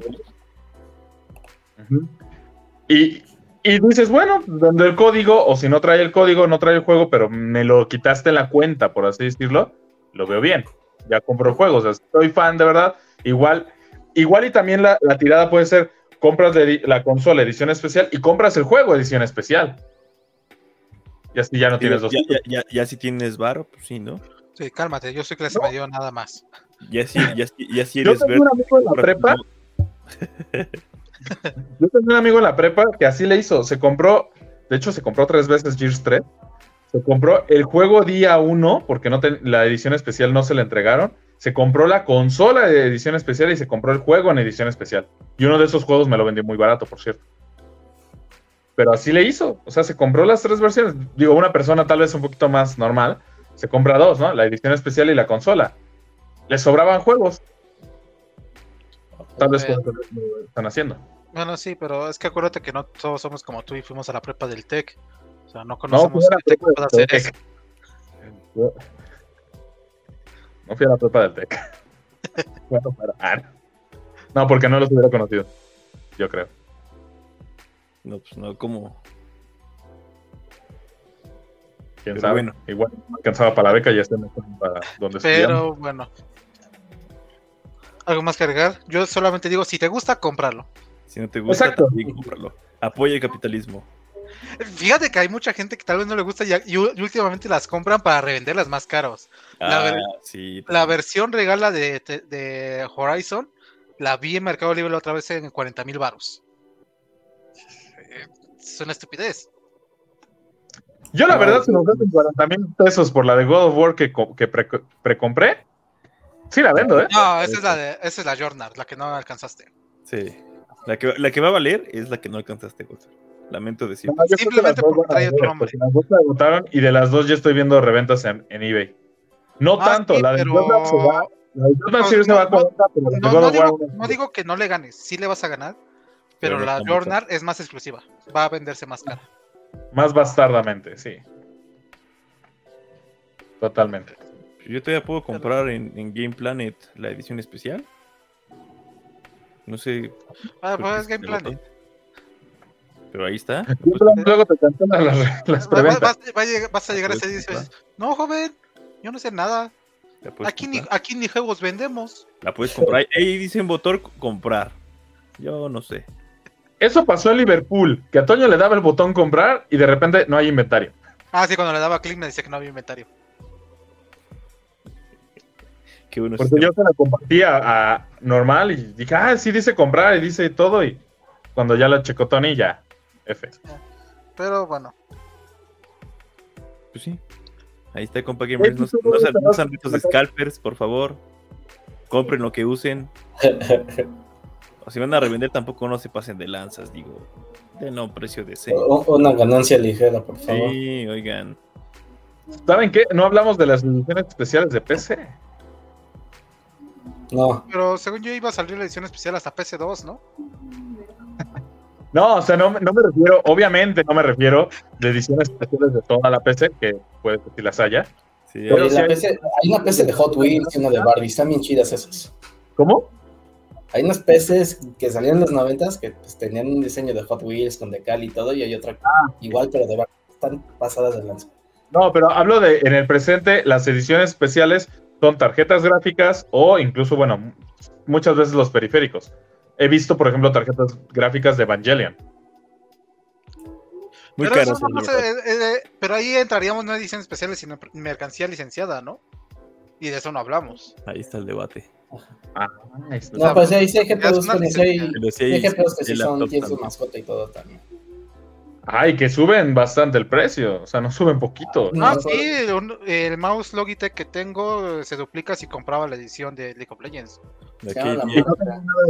Y, y dices, bueno, donde el código, o si no trae el código, no trae el juego, pero me lo quitaste en la cuenta, por así decirlo, lo veo bien. Ya compro el juego, o sea, soy fan de verdad. Igual, igual y también la, la tirada puede ser, compras la consola edición especial y compras el juego edición especial. Y así ya no tienes dos. ya, ya, ya, ya si tienes varo, pues sí, ¿no? Sí, cálmate, yo soy clase medio nada más. Ya si, ya, si- ya Yo eres tengo un amigo en la prepa Yo tenía un amigo en la prepa que así le hizo. Se compró, de hecho, se compró tres veces Gears 3. Se compró el juego día 1, porque no la edición especial no se le entregaron. Se compró la consola de edición especial y se compró el juego en edición especial. Y uno de esos juegos me lo vendió muy barato, por cierto. Pero así le hizo. O sea, se compró las tres versiones. Digo, una persona tal vez un poquito más normal, se compra dos, ¿no? La edición especial y la consola. Le sobraban juegos. Tal vez lo están haciendo. Bueno, sí, pero es que acuérdate que no todos somos como tú y fuimos a la prepa del TEC. O sea, no No, conocemos a la el TEC del hacer eso. No fui a la prepa del TEC. bueno, pero- ah, no. No, porque no los hubiera conocido. Yo creo. No, pues no, como. Quién Pero sabe. bueno. Igual no alcanzaba para la beca y ya está mejor para donde estudiamos. Pero bueno. ¿Algo más que agregar? Yo solamente digo, si te gusta, cómpralo. Si no te gusta, Exacto. también cómpralo. Apoya el capitalismo. Fíjate que hay mucha gente que tal vez no le gusta y, y u- y últimamente las compran para revenderlas más caros. La ah, ver- sí. La versión regala de, de- de Horizon la vi en Mercado Libre la otra vez en 40 mil baros. Eh, Es una estupidez. Yo, la No, verdad, si me ofrecen 40 mil pesos por la de God of War que, co- que pre- precompré, sí la vendo, ¿eh? No, esa es la de, esa es la Journal, la que no alcanzaste. Sí. La que, la que va a valer es la que no alcanzaste, Gonzalo. Lamento decir. No, yo Simplemente porque van a trae otro nombre. porque Las dos se agotaron y de las dos ya estoy viendo reventas en, en eBay. No Ah, tanto, sí, la de pero- No, sí se va a no, 40, pero la de No, God no of War digo, que no le ganes, sí le vas a ganar, pero Pero la. Journal es más exclusiva, va a venderse más cara. más bastardamente, sí. Totalmente. Yo todavía puedo comprar en, en Game Planet la edición especial. No sé. Ah, pues es Game Planet. Pero ahí está. Luego te cancelan las, las preventas. vas, va a llegar- vas a llegar a ese día y dices, no, joven, yo no sé nada. Aquí ni, aquí ni juegos vendemos. La puedes comprar. Ahí dice en botón comprar. Yo no sé. Eso pasó en Liverpool, que a Toño le daba el botón comprar y de repente no hay inventario. Ah, sí, cuando le daba clic me decía que no había inventario. Qué bueno. Porque sistema. yo se la compartía a normal y dije, ah, sí dice comprar y dice todo. Y cuando ya la checó Tony, ya, F. Pero bueno, Pues sí. Ahí está, compa Gamers. No, no sean- no no sean estos scalpers, por favor. Compren lo que usen. O si van a revender, tampoco no se pasen de lanzas, digo. De no precio de. U- Una ganancia ligera, por favor. Sí, oigan. ¿Saben qué? No hablamos de las ediciones especiales de PC. No, pero según yo iba a salir la edición especial hasta PC2, ¿no? No, o sea, no, me- no me refiero, obviamente no me refiero de ediciones especiales de toda la PC, que puede que sí las haya. Sí, Pero la hay- PC hay una PC de Hot Wheels y una de Barbie, están bien chidas esas. ¿Cómo? Hay unas PCs que salieron en los noventas que pues, tenían un diseño de Hot Wheels con decal y todo, y hay otra igual, pero de Barbie. Están pasadas de lanza. No, pero hablo de en el presente, las ediciones especiales son tarjetas gráficas o incluso, bueno, muchas veces los periféricos. He visto, por ejemplo, tarjetas gráficas de Evangelion. Muy pero, caro. eso no se- eh, eh, pero ahí entraríamos no en ediciones especiales, sino en mercancía licenciada, ¿no? Y de eso no hablamos. Ahí está el debate. Ah, ahí está. No, pues hay sí hay que GPUs que sí son, tienen su mascota y todo también. Ay, que suben bastante el precio. O sea, no suben poquito. No, Ah, pues- sí, un- el mouse Logitech que tengo eh, se duplica si compraba la edición de League of Legends. De aquí la.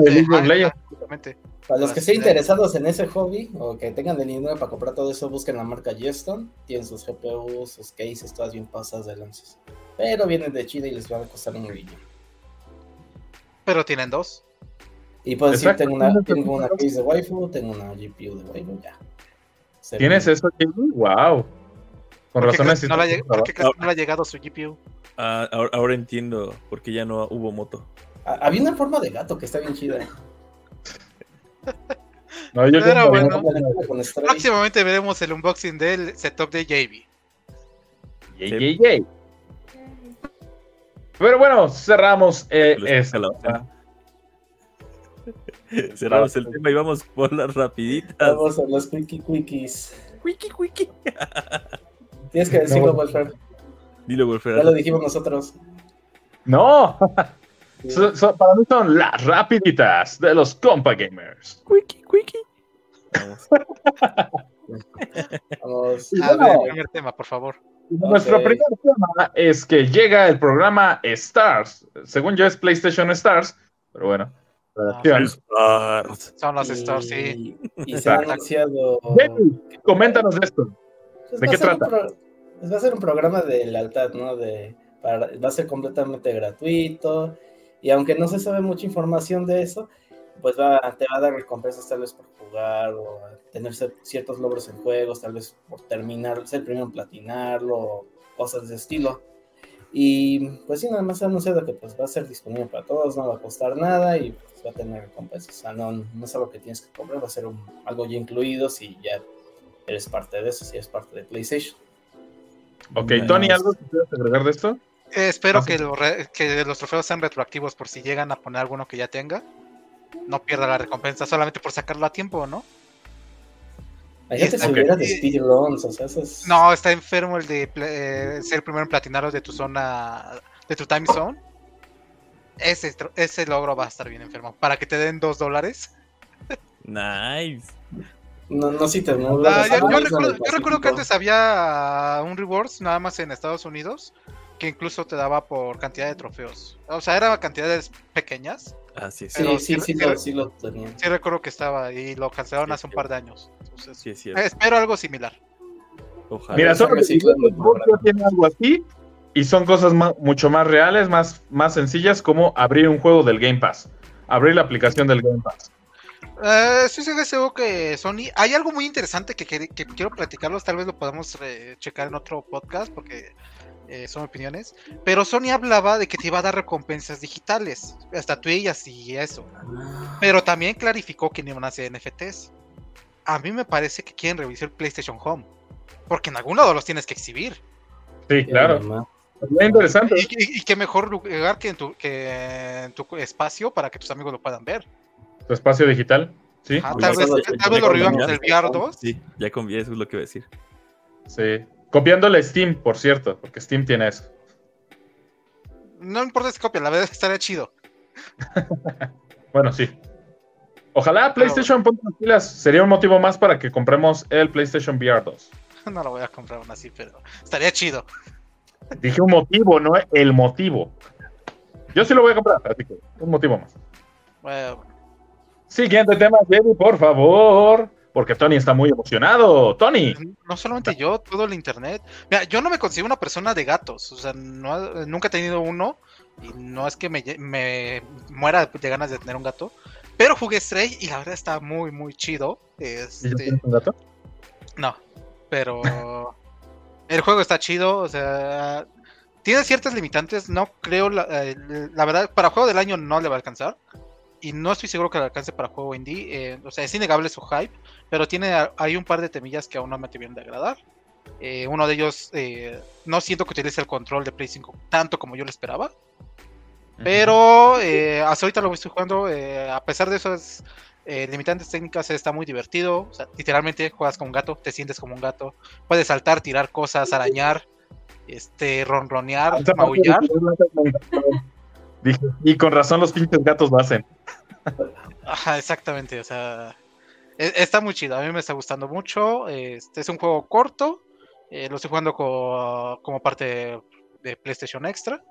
De League of Ah, Legends. exactamente. Para los que estén interesados en ese hobby o que tengan el dinero para comprar todo eso, busquen la marca Jeston. Tienen sus GPUs, sus cases, todas bien pasadas de lanzas. Pero vienen de China y les van a costar un millón. Pero tienen dos. Y puedes decir, tengo una, tengo una case de waifu, tengo una GPU de waifu, ya. Se ¿Tienes eso, Jamie? Wow. Con ¿Por que no por qué Ah. no le ha llegado su GPU? Ah, ahora, ahora entiendo por qué ya no hubo moto. Había una forma de gato que está bien chida. No, yo Pero bueno. Próximamente veremos el unboxing del setup de JB. Yay. Pero bueno, cerramos eh, esta. Cerramos el tema y vamos por las rapiditas. Vamos a los quickie quickies. Wiki, wiki. Tienes que decirlo, No. Wolfer. Dilo, Wolfer. Ya lo dijimos nosotros. No, So- so- para mí son las rapiditas de los compa gamers. Wiki, wiki. Vamos. Vamos. Ver, bueno, el primer tema, por favor. Nuestro primer tema es que llega el programa Stars. Según yo es PlayStation Stars, pero bueno. Son los stores, sí. Y, se ha anunciado. Coméntanos de esto. Pues ¿de va qué a ser un trata? pro- pues va a ser un programa de lealtad, ¿no? De, para- va a ser completamente gratuito. Y aunque no se sabe mucha información de eso, pues va, te va a dar recompensas tal vez por jugar o tener ciertos logros en juegos, tal vez por terminar, ser el primero en platinarlo, o cosas de ese estilo. Y pues sí, nada más ha anunciado que pues va a ser disponible para todos, no va a costar nada y pues, va a tener recompensas. O sea, no, no es algo que tienes que comprar, va a ser un- algo ya incluido si ya eres parte de eso, si eres parte de PlayStation. Ok. Tony, ¿algo que quieras agregar de esto? Eh, espero que, lo re- que los trofeos sean retroactivos por si llegan a poner alguno que ya tenga. No pierda la recompensa solamente por sacarlo a tiempo, ¿no? Hay gente que se Ok. hubiera de speedruns, o sea, eso es... No, está enfermo el de eh, ser el primero en platinaros de tu zona, de tu time zone. Ese, logro va a estar bien enfermo. Para que te den dos dólares. Nice. No, no si te Ah, nublas, yo, yo no, recuerdo, yo recuerdo que antes había un rewards nada más en Estados Unidos que incluso te daba por cantidad de trofeos. O sea, eran cantidades pequeñas. Así es. Sí, sí, sí- sí, sí- lo, sí lo tenía. Sí recuerdo que estaba y lo cancelaron Sí, hace un par de años. Entonces, Sí, es cierto. espero algo similar. Ojalá. Mira, solo que programa. tiene algo así y son cosas mucho más reales, más, más sencillas como abrir un juego del Game Pass, abrir la aplicación del Game Pass. Eh, sí, sí, seguro que Sony. Hay algo muy interesante que, quer- que quiero platicarlos. Tal vez lo podamos eh, checar en otro podcast porque eh, son opiniones. Pero Sony hablaba de que te iba a dar recompensas digitales, estatuillas y eso. Pero también clarificó que no iban a ser NFTs. A mí me parece que quieren revisar PlayStation Home. Porque en algún lado los tienes que exhibir. Sí, claro. Sería interesante. Y, y- y qué mejor lugar que en, tu, que en tu espacio para que tus amigos lo puedan ver. Tu espacio digital. Sí, Pues tal, vez, con- tal ya vez lo con revivamos del VR 2. Sí, ya conviene, eso es lo que iba a decir. sí. Copiándole Steam, por cierto, porque Steam tiene eso. No importa si copia, la verdad es que estaría chido. Bueno, sí. Ojalá PlayStation ponga las pilas. Sería un motivo más para que compremos el PlayStation VR 2. No lo voy a comprar aún así, pero estaría chido. Dije un motivo, no el motivo. Yo sí lo voy a comprar, así que un motivo más. Bueno, Siguiente tema, Jerry, por favor. Porque Tony está muy emocionado. Tony. no solamente yo, todo el internet. Mira, yo no me considero una persona de gatos. O sea, no, nunca he tenido uno. Y no es que me, me muera de ganas de tener un gato. Pero jugué Stray y la verdad está muy, muy chido. ¿Y ya Este, un gato? No, pero el juego está chido, o sea, tiene ciertas limitantes, no creo, la, eh, la verdad, para juego del año no le va a alcanzar, y no estoy seguro que le alcance para juego indie, eh, o sea, es innegable su hype, pero tiene, hay un par de temillas que aún no me terminan de agradar. Eh, uno de ellos, no siento que utilice el control de Play 5 tanto como yo lo esperaba, pero eh, hasta ahorita lo estoy jugando. eh, a pesar de eso, es eh, limitantes técnicas está muy divertido. O sea, literalmente juegas como un gato, te sientes como un gato. Puedes saltar, tirar cosas, arañar, este, ronronear, maullar. y con razón los pinches gatos lo hacen. Ajá, exactamente. O sea, e- está muy chido. A mí me está gustando mucho. Este es un juego corto. eh, lo estoy jugando co- como parte de, de PlayStation Extra.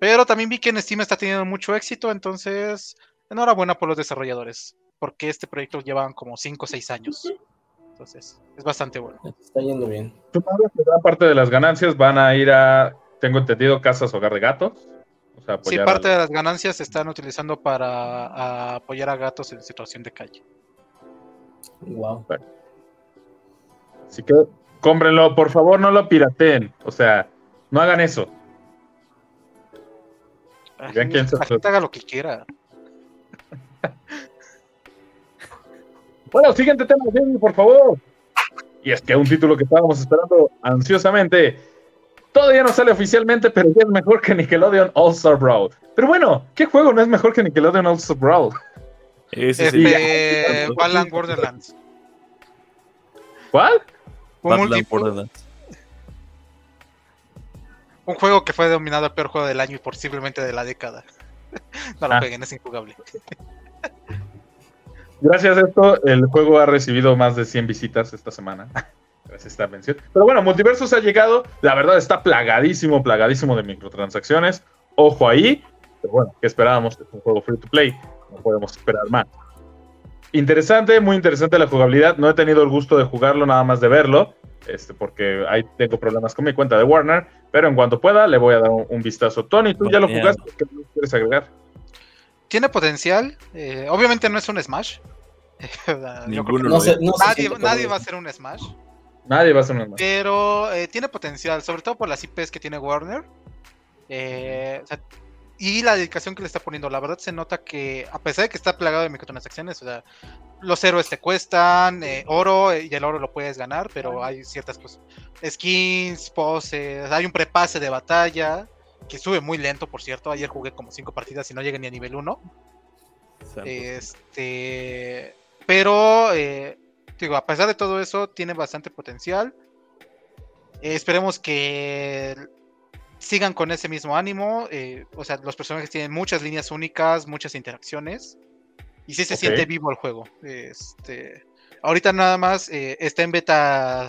Pero también vi que en Steam está teniendo mucho éxito. Entonces, enhorabuena por los desarrolladores. Porque este proyecto llevan como 5 o 6 años. Entonces, es bastante bueno. Está yendo bien. Supongo que gran parte de las ganancias van a ir a, tengo entendido, casas hogar de gatos. O sea, Sí, parte al- de las ganancias se están utilizando para a apoyar a gatos en situación de calle. Wow. Así que cómprenlo, por favor, no lo pirateen. O sea, no hagan eso. Ay, Vean quién se la gente haga lo que quiera. Bueno, siguiente tema, Jamie, por favor. Y es que un título que estábamos esperando ansiosamente. Todavía no sale oficialmente, pero ya es mejor que Nickelodeon All Star Brawl. Pero bueno, ¿qué juego no es mejor que Nickelodeon All Star Brawl? Ese sí. Este, Balan Borderlands. ¿Cuál? Borderlands. Un juego que fue dominado el peor juego del año y posiblemente de la década. no lo Ah. peguen, es injugable. Gracias a esto, el juego ha recibido más de 100 visitas esta semana. Gracias a esta mención. Pero bueno, Multiversus ha llegado. La verdad está plagadísimo, plagadísimo de microtransacciones. Ojo ahí. Pero bueno, ¿qué esperábamos? Es un juego free to play. No podemos esperar más. Interesante, muy interesante la jugabilidad. No he tenido el gusto de jugarlo, nada más de verlo. Este, porque ahí tengo problemas con mi cuenta de Warner. Pero en cuanto pueda, le voy a dar un, un vistazo. Tony, ¿tú ya lo jugaste? ¿Qué quieres agregar? Tiene potencial. eh, obviamente no es un Smash. Ninguno No no nadie, va a ser un Smash. Nadie va a ser un Pero eh, tiene potencial, sobre todo por las IPs que tiene Warner. Eh, o sea, y la dedicación que le está poniendo. La verdad se nota que, a pesar de que está plagado de microtransacciones, o sea, los héroes te cuestan eh, oro eh, y el oro lo puedes ganar, pero hay ciertas cosas. Skins, poses, hay un prepase de batalla que sube muy lento, por cierto. Ayer jugué como 5 partidas y no llegué ni a nivel 1. Santo. Este, pero eh, digo, a pesar de todo eso, tiene bastante potencial. Esperemos que sigan con ese mismo ánimo. eh, o sea, los personajes tienen muchas líneas únicas, muchas interacciones. Y sí se siente vivo el juego. Este, ahorita nada más eh, está en beta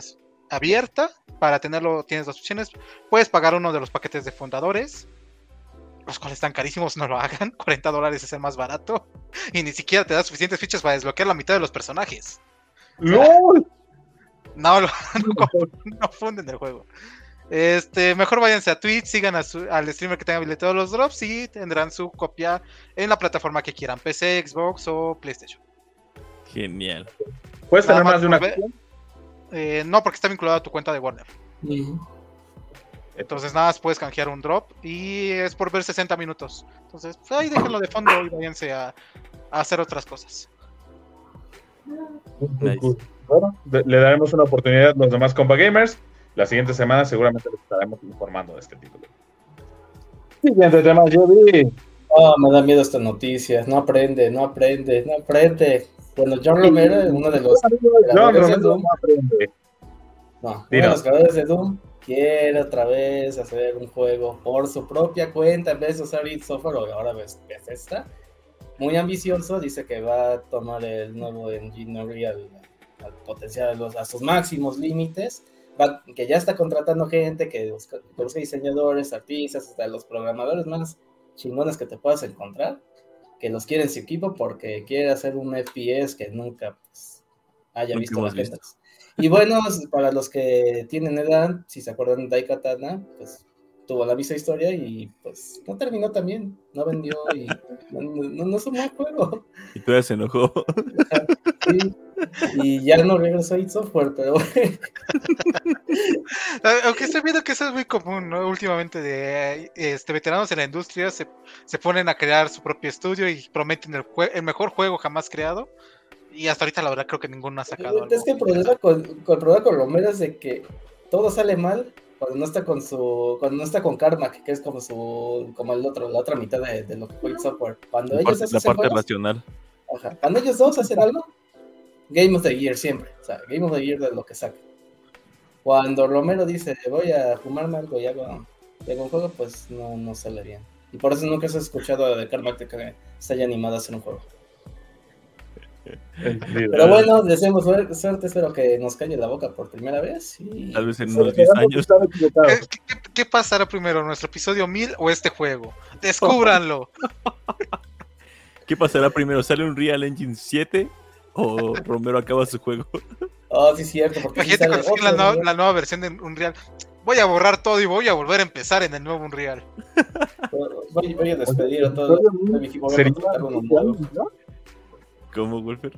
abierta. Para tenerlo tienes dos opciones. Puedes pagar uno de los paquetes de fundadores. Los cuales están carísimos, no lo hagan. 40 dólares es el más barato. Y ni siquiera te da suficientes fichas para desbloquear la mitad de los personajes. ¡LOL! No, lo- no, no funden el juego. Este, mejor váyanse a Twitch, sigan a su- al streamer que tenga habilitados los drops y tendrán su copia en la plataforma que quieran, PC, Xbox o PlayStation. Genial. ¿Puedes tener más más de una copia? Eh, no, porque está vinculado a tu cuenta de Warner. Entonces nada más puedes canjear un drop y es por ver 60 minutos. Entonces, pues, ahí déjenlo de fondo y váyanse a, a hacer otras cosas. Nice. Bueno, le daremos una oportunidad a los demás compa gamers. La siguiente semana seguramente les estaremos informando de este título. Siguiente tema, Joby. Oh, me da miedo esta noticia. No aprende, no aprende, no aprende. Bueno, John Romero, uno de los, John creadores de Romero Doom. no aprende. no, uno de los creadores de Doom quiere otra vez hacer un juego por su propia cuenta en vez de usar id Software ahora ves esta. Muy ambicioso, dice que va a tomar el nuevo engine Unreal al potenciar a, los- a sus máximos límites. Va- que ya está contratando gente, que busca, que busca diseñadores, artistas, hasta los programadores más chingones que te puedas encontrar, que los quiere en su equipo porque quiere hacer un FPS que nunca pues, haya Nunca visto las ventas. Y bueno, para los que tienen edad, si se acuerdan de Daikatana, pues tuvo la misma historia y pues no terminó tan bien, no vendió y no, no, no un buen juego. Y todavía se enojó. Sí. Y ya no regresó a id Software, pero Aunque estoy viendo que eso es muy común, ¿no? Últimamente de este, veteranos en la industria se, se ponen a crear su propio estudio y prometen el, el mejor juego jamás creado. Y hasta ahorita la verdad creo que ninguno ha sacado algo. es que el problema con, con el problema con Romero es de que todo sale mal cuando no está con su cuando no está con Carmack, que es como su como el otro la otra mitad de, de lo que fue id Software. Cuando La ellos parte, hacen la parte juegos, racional. Ajá. Cuando ellos dos hacen algo, Game of the Year siempre. O sea, Game of the Year de lo que saca. Cuando Romero dice, voy a fumarme algo y hago, y hago un juego, pues no, no sale bien. Y por eso nunca se ha escuchado de Carmack que se haya animado a hacer un juego. Pero bueno, deseamos suer- suerte, espero que nos calle la boca por primera vez. Y... Tal vez en unos 10 esperamos años. estar equivocados. ¿Qué, qué- qué pasará primero, nuestro episodio 1000 o este juego? Descúbranlo. ¿Qué pasará primero? ¿Sale un Real Engine 7 o Romero acaba su juego? Oh, sí, cierto, porque Imagínate cuando la, otro, nueva- la nueva versión de Unreal. Voy a borrar todo y voy a volver a empezar en el nuevo Unreal. Voy, voy a despedir a todos. mi equipo, Sería-. ¿no? ¿Cómo, Wolfer?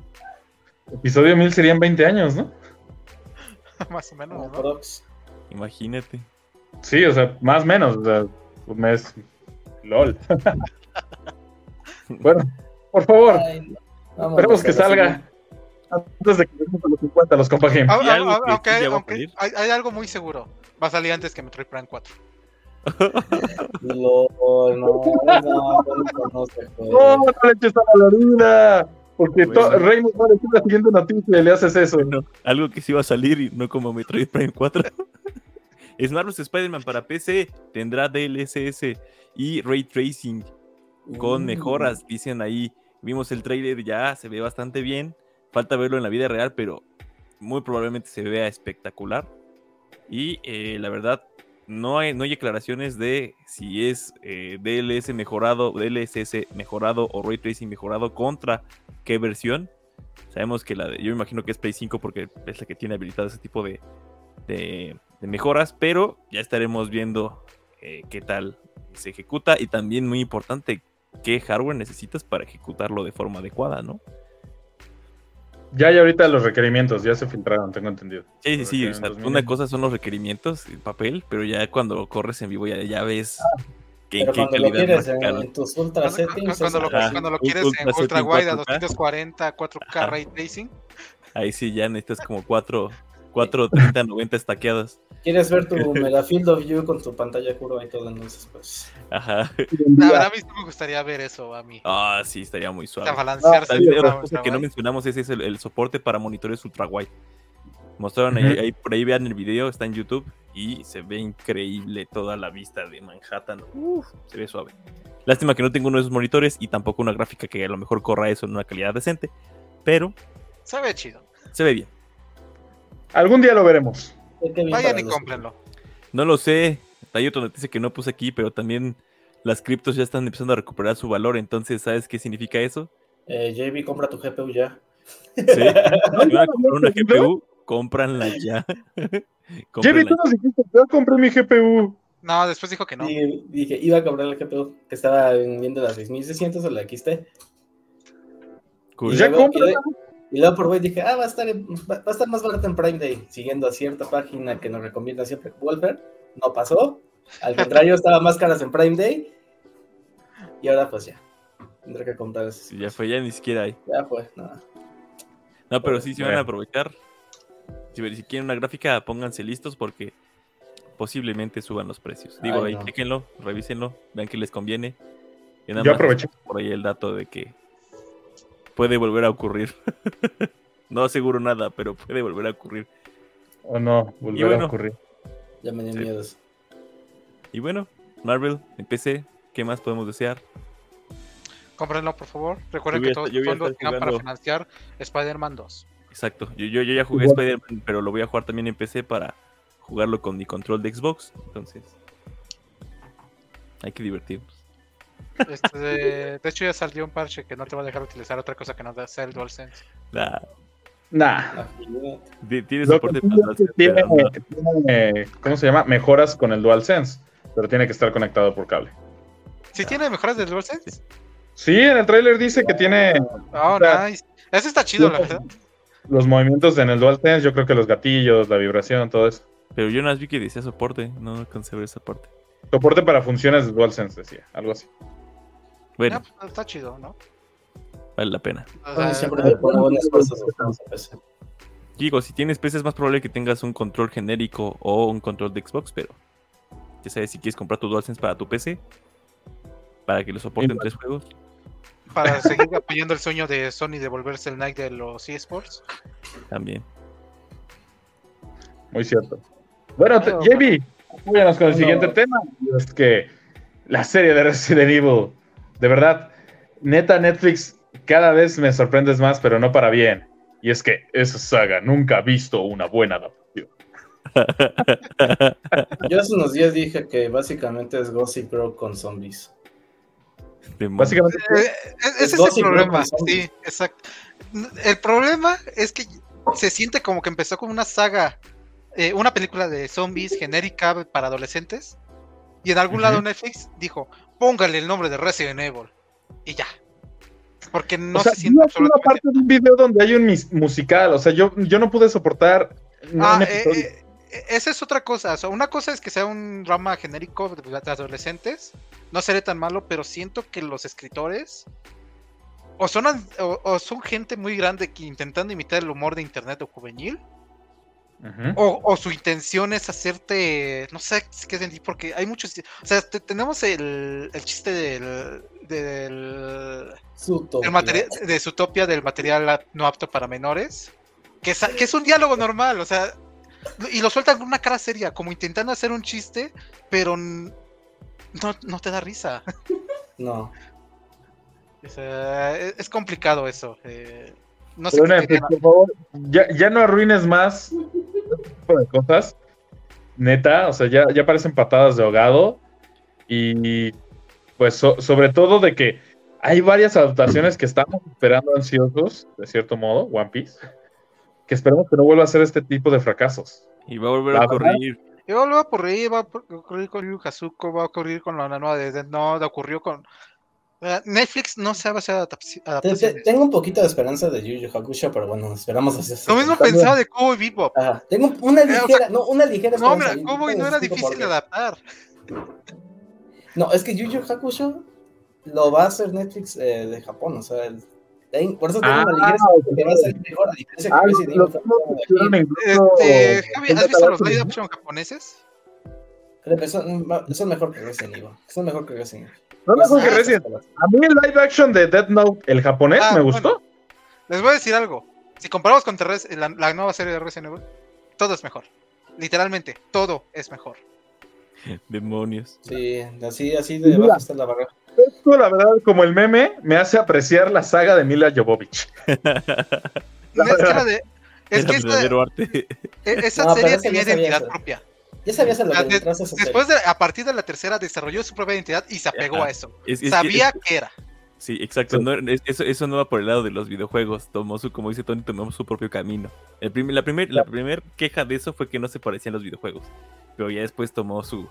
Episodio 1000 serían 20 años, ¿no? Más o menos, ¿no? Imagínate. Sí, o sea, más o menos. O sea, un mes. LOL. bueno, por favor, Ay, no. Vamos, esperemos que salga. Antes de que lleguemos a los 50, los compa Game. Ah, ah, algo ah, sí hay, algo muy seguro. Va a salir antes que Metroid Prime 4. Lo, no, no, no, no se puede. No, no le eches a la. Porque Bueno. Raymond va a decir la siguiente noticia y le haces eso. Bueno, algo que sí va a salir y no como Metroid Prime 4. Smash Spider-Man para PC tendrá DLSS y Ray Tracing con Mm. mejoras, dicen ahí. Vimos el trailer ya, se ve bastante bien. Falta verlo en la vida real, pero muy probablemente se vea espectacular. Y eh, la verdad, no hay, no hay aclaraciones de si es eh, DLS mejorado, DLSS mejorado o Ray Tracing mejorado contra qué versión. Sabemos que la de, yo imagino que es Play 5 porque es la que tiene habilitado ese tipo de, de- de mejoras, pero ya estaremos viendo eh, qué tal se ejecuta y también muy importante qué hardware necesitas para ejecutarlo de forma adecuada, ¿no? Ya hay ahorita los requerimientos, ya se filtraron, tengo entendido. Sí, sí, sí. o sea, requerimientos una cosa son los requerimientos en papel, pero ya cuando corres en vivo ya, ya ves que, Pero qué cuando lo calidad quieres en, tus ultra Cuando, settings, cuando lo, Ajá. cuando lo Un quieres ultra en ultra wide a 4K. 240, 4K Ajá. ray tracing. Ahí sí ya necesitas como 4, 4 30, 90 estaqueadas. quieres ver tu mega field of view con tu pantalla curva y todo, entonces pues. Ajá. La verdad, a mí sí me gustaría ver eso, a mí. Ah, sí, estaría muy suave. A balancearse. Otra cosa que no mencionamos es, es el, el soporte para monitores ultra wide. Mostraron ahí, por ahí vean el video, está en YouTube y se ve increíble toda la vista de Manhattan. Uf, se ve suave. Lástima que no tengo uno de esos monitores y tampoco una gráfica que a lo mejor corra eso en una calidad decente, pero. Se ve chido. se ve bien. Algún día lo veremos. Vayan y cómprenlo. No lo sé, hay otra noticia que no puse aquí, pero también las criptos ya están empezando a recuperar su valor, entonces ¿sabes qué significa eso? Eh, JB, compra tu GPU ya. Sí, si van a comprar una GPU, cómpranla ya. Cómpranla tú nos dijiste, yo compré mi GPU. No, después dijo que no. Y dije, iba a comprar la GPU que estaba vendiendo las 6600 o la XT. Cool. Y Ya luego, cómprala. Y luego- por güey dije, ah, va a, estar, en- va, va a estar más barato en Prime Day, siguiendo a cierta página que nos recomienda siempre Wolfer. No pasó. Al contrario, estaba más caras en Prime Day. Y ahora pues ya. Tendré que comprar esas. Sí, ya fue, ya ni siquiera hay. Ya fue, nada. No, pero sí se van a aprovechar. Si, si quieren una gráfica, pónganse listos porque posiblemente suban los precios. Digo, Ay, ahí, no. chequenlo, revísenlo, vean que les conviene. Y nada Yo más aproveché. por ahí el dato de que puede volver a ocurrir. no aseguro nada, pero puede volver a ocurrir. O no, volver bueno. a ocurrir. Ya me dio Sí. Y bueno, Marvel, en PC, ¿qué más podemos desear? Cómprenlo, por favor. Recuerden que todos los fondos para financiar Spider-Man 2. Exacto, yo, yo, yo ya jugué. Spider-Man, pero lo voy a jugar también en PC para jugarlo con mi control de Xbox. Entonces, hay que divertirnos. Este, de, de hecho, ya salió un parche que no te va a dejar utilizar otra cosa que no sea el DualSense. Nah, Nah. Tiene soporte para tiene, no- tiene, ¿cómo se llama? Mejoras con el DualSense, pero tiene que estar conectado por cable. ¿Sí tiene mejoras del DualSense? Sí, en el tráiler dice que tiene Oh, O sea, nice. Ese está chido, la verdad. los movimientos en el DualSense, yo creo que los gatillos, la vibración, todo eso. Pero yo más vi que decía soporte, no alcancé a ver esa parte. Soporte para funciones de DualSense, decía, algo así. Bueno, Ya, pues, está chido, ¿no? vale la pena. O Bueno, sea, siempre le pongo un esfuerzo si estamos a PC. Digo, si tienes PC es más probable que tengas un control genérico o un control de Xbox, pero ya sabes, si quieres comprar tu DualSense para tu PC, para que lo soporten Sí. tres juegos, para seguir apoyando el sueño de Sony de volverse el Nike de los eSports. También. Muy cierto. Bueno, JB, apóyanos con el No. siguiente tema. Es que la serie de Resident Evil, de verdad, neta Netflix, cada vez me sorprendes más, pero no para bien. Y es que esa saga nunca ha visto una buena adaptación. Yo hace unos días dije que básicamente es Gossip Girl con zombies. Básicamente, Eh, e- ese es el Gossip Girl problema, sí, exacto. El problema es que se siente como que empezó como una saga, eh, una película de zombies genérica para adolescentes, y en algún lado Netflix dijo, póngale el nombre de Resident Evil, y ya. Porque no o sea, se siente vi una absolutamente... parte de un video donde hay un musical. O sea, yo, yo no pude soportar. Ah, eh, eh, esa es otra cosa. o sea, una cosa es que sea un drama genérico de, adolescentes. No seré tan malo, pero siento que los escritores o son, o son gente muy grande que intentando imitar el humor de internet o juvenil. O, o su intención es hacerte. No sé qué sentir, porque hay muchos. O sea, te- tenemos el, el chiste del. del Zootopia. el material de Zootopia del material no apto para menores, que es, que es un diálogo normal, o sea, y lo sueltan con una cara seria, como intentando hacer un chiste, pero no, no te da risa. No. O sea, es, es complicado eso. eh, no sé qué por favor, ya, ya no arruines más este tipo de cosas. Neta, o sea, ya, ya parecen patadas de ahogado. Y pues so- sobre todo de que hay varias adaptaciones que estamos esperando ansiosos, de cierto modo, One Piece, que esperemos que no vuelva a ser este tipo de fracasos. Y va a volver a verdad, ocurrir. Y va a ocurrir, va a ocurrir con Yu Hazuko, va a ocurrir con la nueva de Note, ocurrió con... eh, Netflix no sabe hacer adaptaciones. tengo un poquito de esperanza de Yu Yu Hakusho, pero bueno, esperamos hacer Lo mismo pensaba de Cowboy Bebop. Ajá. Tengo una Eh, o sea, ligera, no, una ligera No, mira, y Cowboy no era difícil de adaptar. No, es que Yu Yu Hakusho lo va a hacer Netflix eh, de Japón, o sea, el- ten- por eso tengo Ah, una ligera esperanza que va a ser mejor, a diferencia que Ah, Resident Evil incluso- Este, Javi, ¿has visto los live action japoneses? Pero Son, son mejor que Resident Evil. Son mejor que Resident Evil. mejor que Ah, Resident. A mí el live action de Death Note, el japonés, Ah, me bueno. gustó. Les voy a decir algo. Si comparamos con Terres- la, la nueva serie de Resident Evil, todo es mejor. Literalmente, todo es mejor. Demonios. Sí, así, así de baja está la barrera. Esto, la verdad, como el meme, me hace apreciar la saga de Mila Jovovich. No, es que, la de- es Era que esta- arte. e- esa No, serie tenía identidad eso. propia. Ya sabías a lo que de-. Después de, a partir de la tercera desarrolló su propia identidad y se apegó Ajá. a eso. Es- es que- Sabía que era. Sí, exacto. Sí. no, es- eso, eso no va por el lado de los videojuegos. Tomó su, como dice Tony, tomó su propio camino. El prim- la primera la primer queja de eso fue que no se parecían los videojuegos. Pero ya después tomó su.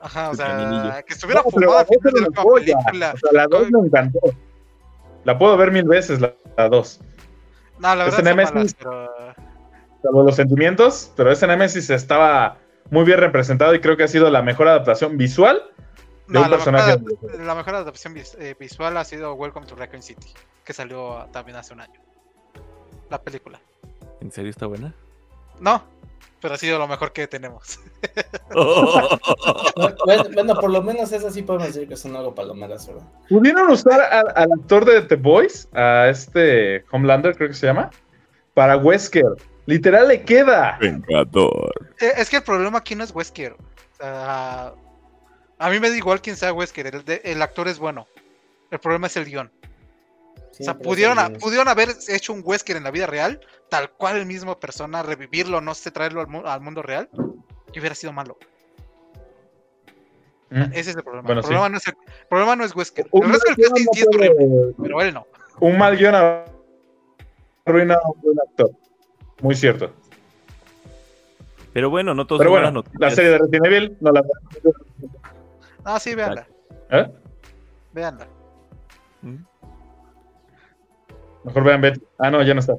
Ajá, o sea, caminillo. que estuviera No, fumada de la película. O sea, la 2 me encantó. La puedo ver mil veces, la 2. No, la verdad Ese Nemesis- malas, pero... Salvo los sentimientos, pero ese Nemesis estaba muy bien representado y creo que ha sido la mejor adaptación visual de No, un la personaje. mejor, la mejor adaptación vis- eh, visual ha sido Welcome to Raccoon City, que salió también hace un año. La película. ¿En serio está buena? No, pero ha sido lo mejor que tenemos. Bueno, bueno, por lo menos esas sí podemos decir que son algo palomeras, ¿verdad? ¿Pudieron usar al, al actor de The Boys, a este Homelander, creo que se llama, para Wesker? Literal le queda. Vengador. Eh, Es que el problema aquí no es Wesker. O sea, a mí me da igual quién sea Wesker, el, de- el actor es bueno. El problema es el guion. O sea, pudieron, a- pudieron haber hecho un Wesker en la vida real, tal cual el mismo persona, revivirlo, no sé, traerlo al, mu- al mundo real, y hubiera sido malo. Mm. Ese es el problema. Bueno, el, sí. problema no es el, el problema no es Wesker. Un El resto del mal casting sí es horrible, pero él no. un mal guion arruina a un buen actor. Muy cierto. Pero bueno, no todos Pero bueno, buenas la noticias. serie de Resident Evil no la Ah, sí, véanla. ¿Eh? Véanla. ¿Mm? Mejor vean Betty. Ah, no, ya no está.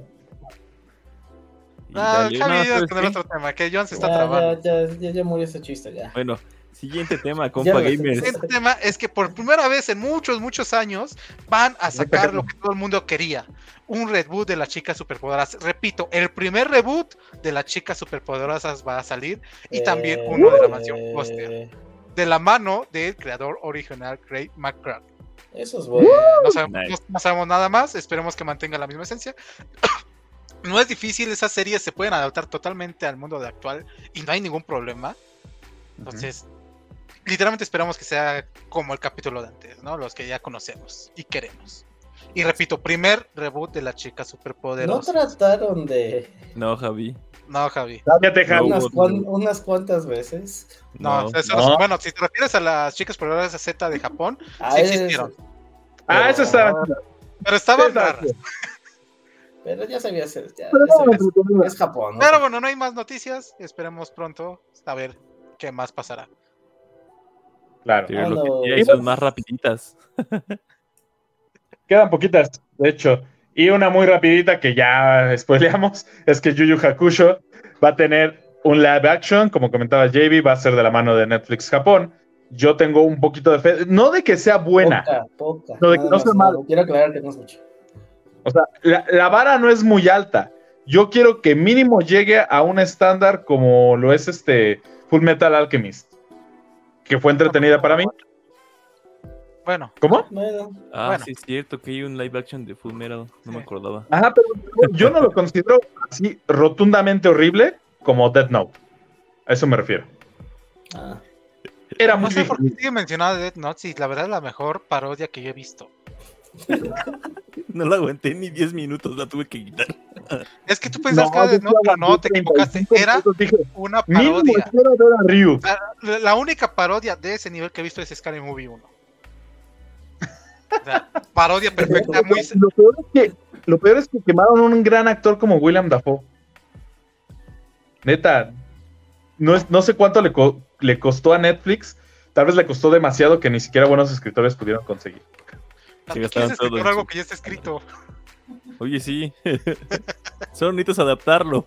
Ah, Javi, no, ¿sabes con el qué? otro tema, que John se está Ya, trabando. ya, ya, ya, ya murió ese chiste, ya. Bueno, siguiente tema, compa gamers. El siguiente tema es que por primera vez en muchos, muchos años van a sacar lo que todo el mundo quería. Un reboot de las chicas superpoderosas. Repito, el primer reboot de las chicas superpoderosas va a salir. Y también uno de la mansión Eh, Foster. De la mano del creador original, Craig McCracken. Eso es bueno. No sabemos, Nice. no- no sabemos nada más, esperemos que mantenga la misma esencia. No es difícil, esas series se pueden adaptar totalmente al mundo de actual y no hay ningún problema. Entonces, literalmente esperamos que sea como el capítulo de antes, ¿no? Los que ya conocemos y queremos. Y repito, primer reboot de la chica No superpoderosa. trataron de No, Javi. No, Javi. Cállate, Javi. No, unas, no. cuan- unas cuantas veces. No, No. eso no. no- bueno, si te refieres a las chicas poderosas Z de Japón, Ah, sí es- existieron. Ah, eso está. Pero estaban raras. Pero ya sabía ser. Ya, Pero ya no, sabía- entretenido. es Japón. ¿no? Pero bueno, no hay más noticias. Esperemos pronto a ver qué más pasará. Claro. Lo que son más rapiditas. Quedan poquitas, de hecho. Y una muy rapidita que ya spoileamos es que Yu Yu Hakusho va a tener un live action, como comentaba JB, va a ser de la mano de Netflix Japón. Yo tengo un poquito de fe, no de que sea buena, Poca, poca. No, de que no sea malo. Quiero aclarar que no es mucho. o sea, la, la vara no es muy alta. Yo quiero que mínimo llegue a un estándar como lo es este Full Metal Alchemist, que fue entretenida para mí. Bueno, ¿Cómo? Bueno, Ah, Bueno. sí, es cierto que hay un live action de Full Metal. No me acordaba. Ajá, pero yo no lo considero así rotundamente horrible como Death Note. A eso me refiero. ah, Era no muy sé por qué sigue mencionando Death Note y la verdad es la mejor parodia que yo he visto. No la aguanté ni 10 minutos, la tuve que quitar. Es que tú pensabas que Death sí Note, pero no, te equivocaste. 35 Era una parodia. a. La, la única parodia de ese nivel que he visto es Scary Movie 1. O sea, parodia perfecta, muy... Lo peor, es que, lo peor es que quemaron un gran actor como William Dafoe. Neta, no, es, no sé cuánto le, co- le costó a Netflix. Tal vez le costó demasiado que ni siquiera buenos escritores pudieron conseguir. ¿Para qué gastaron quieres todo en algo que ya está escrito? Oye, sí. Solo necesitas adaptarlo.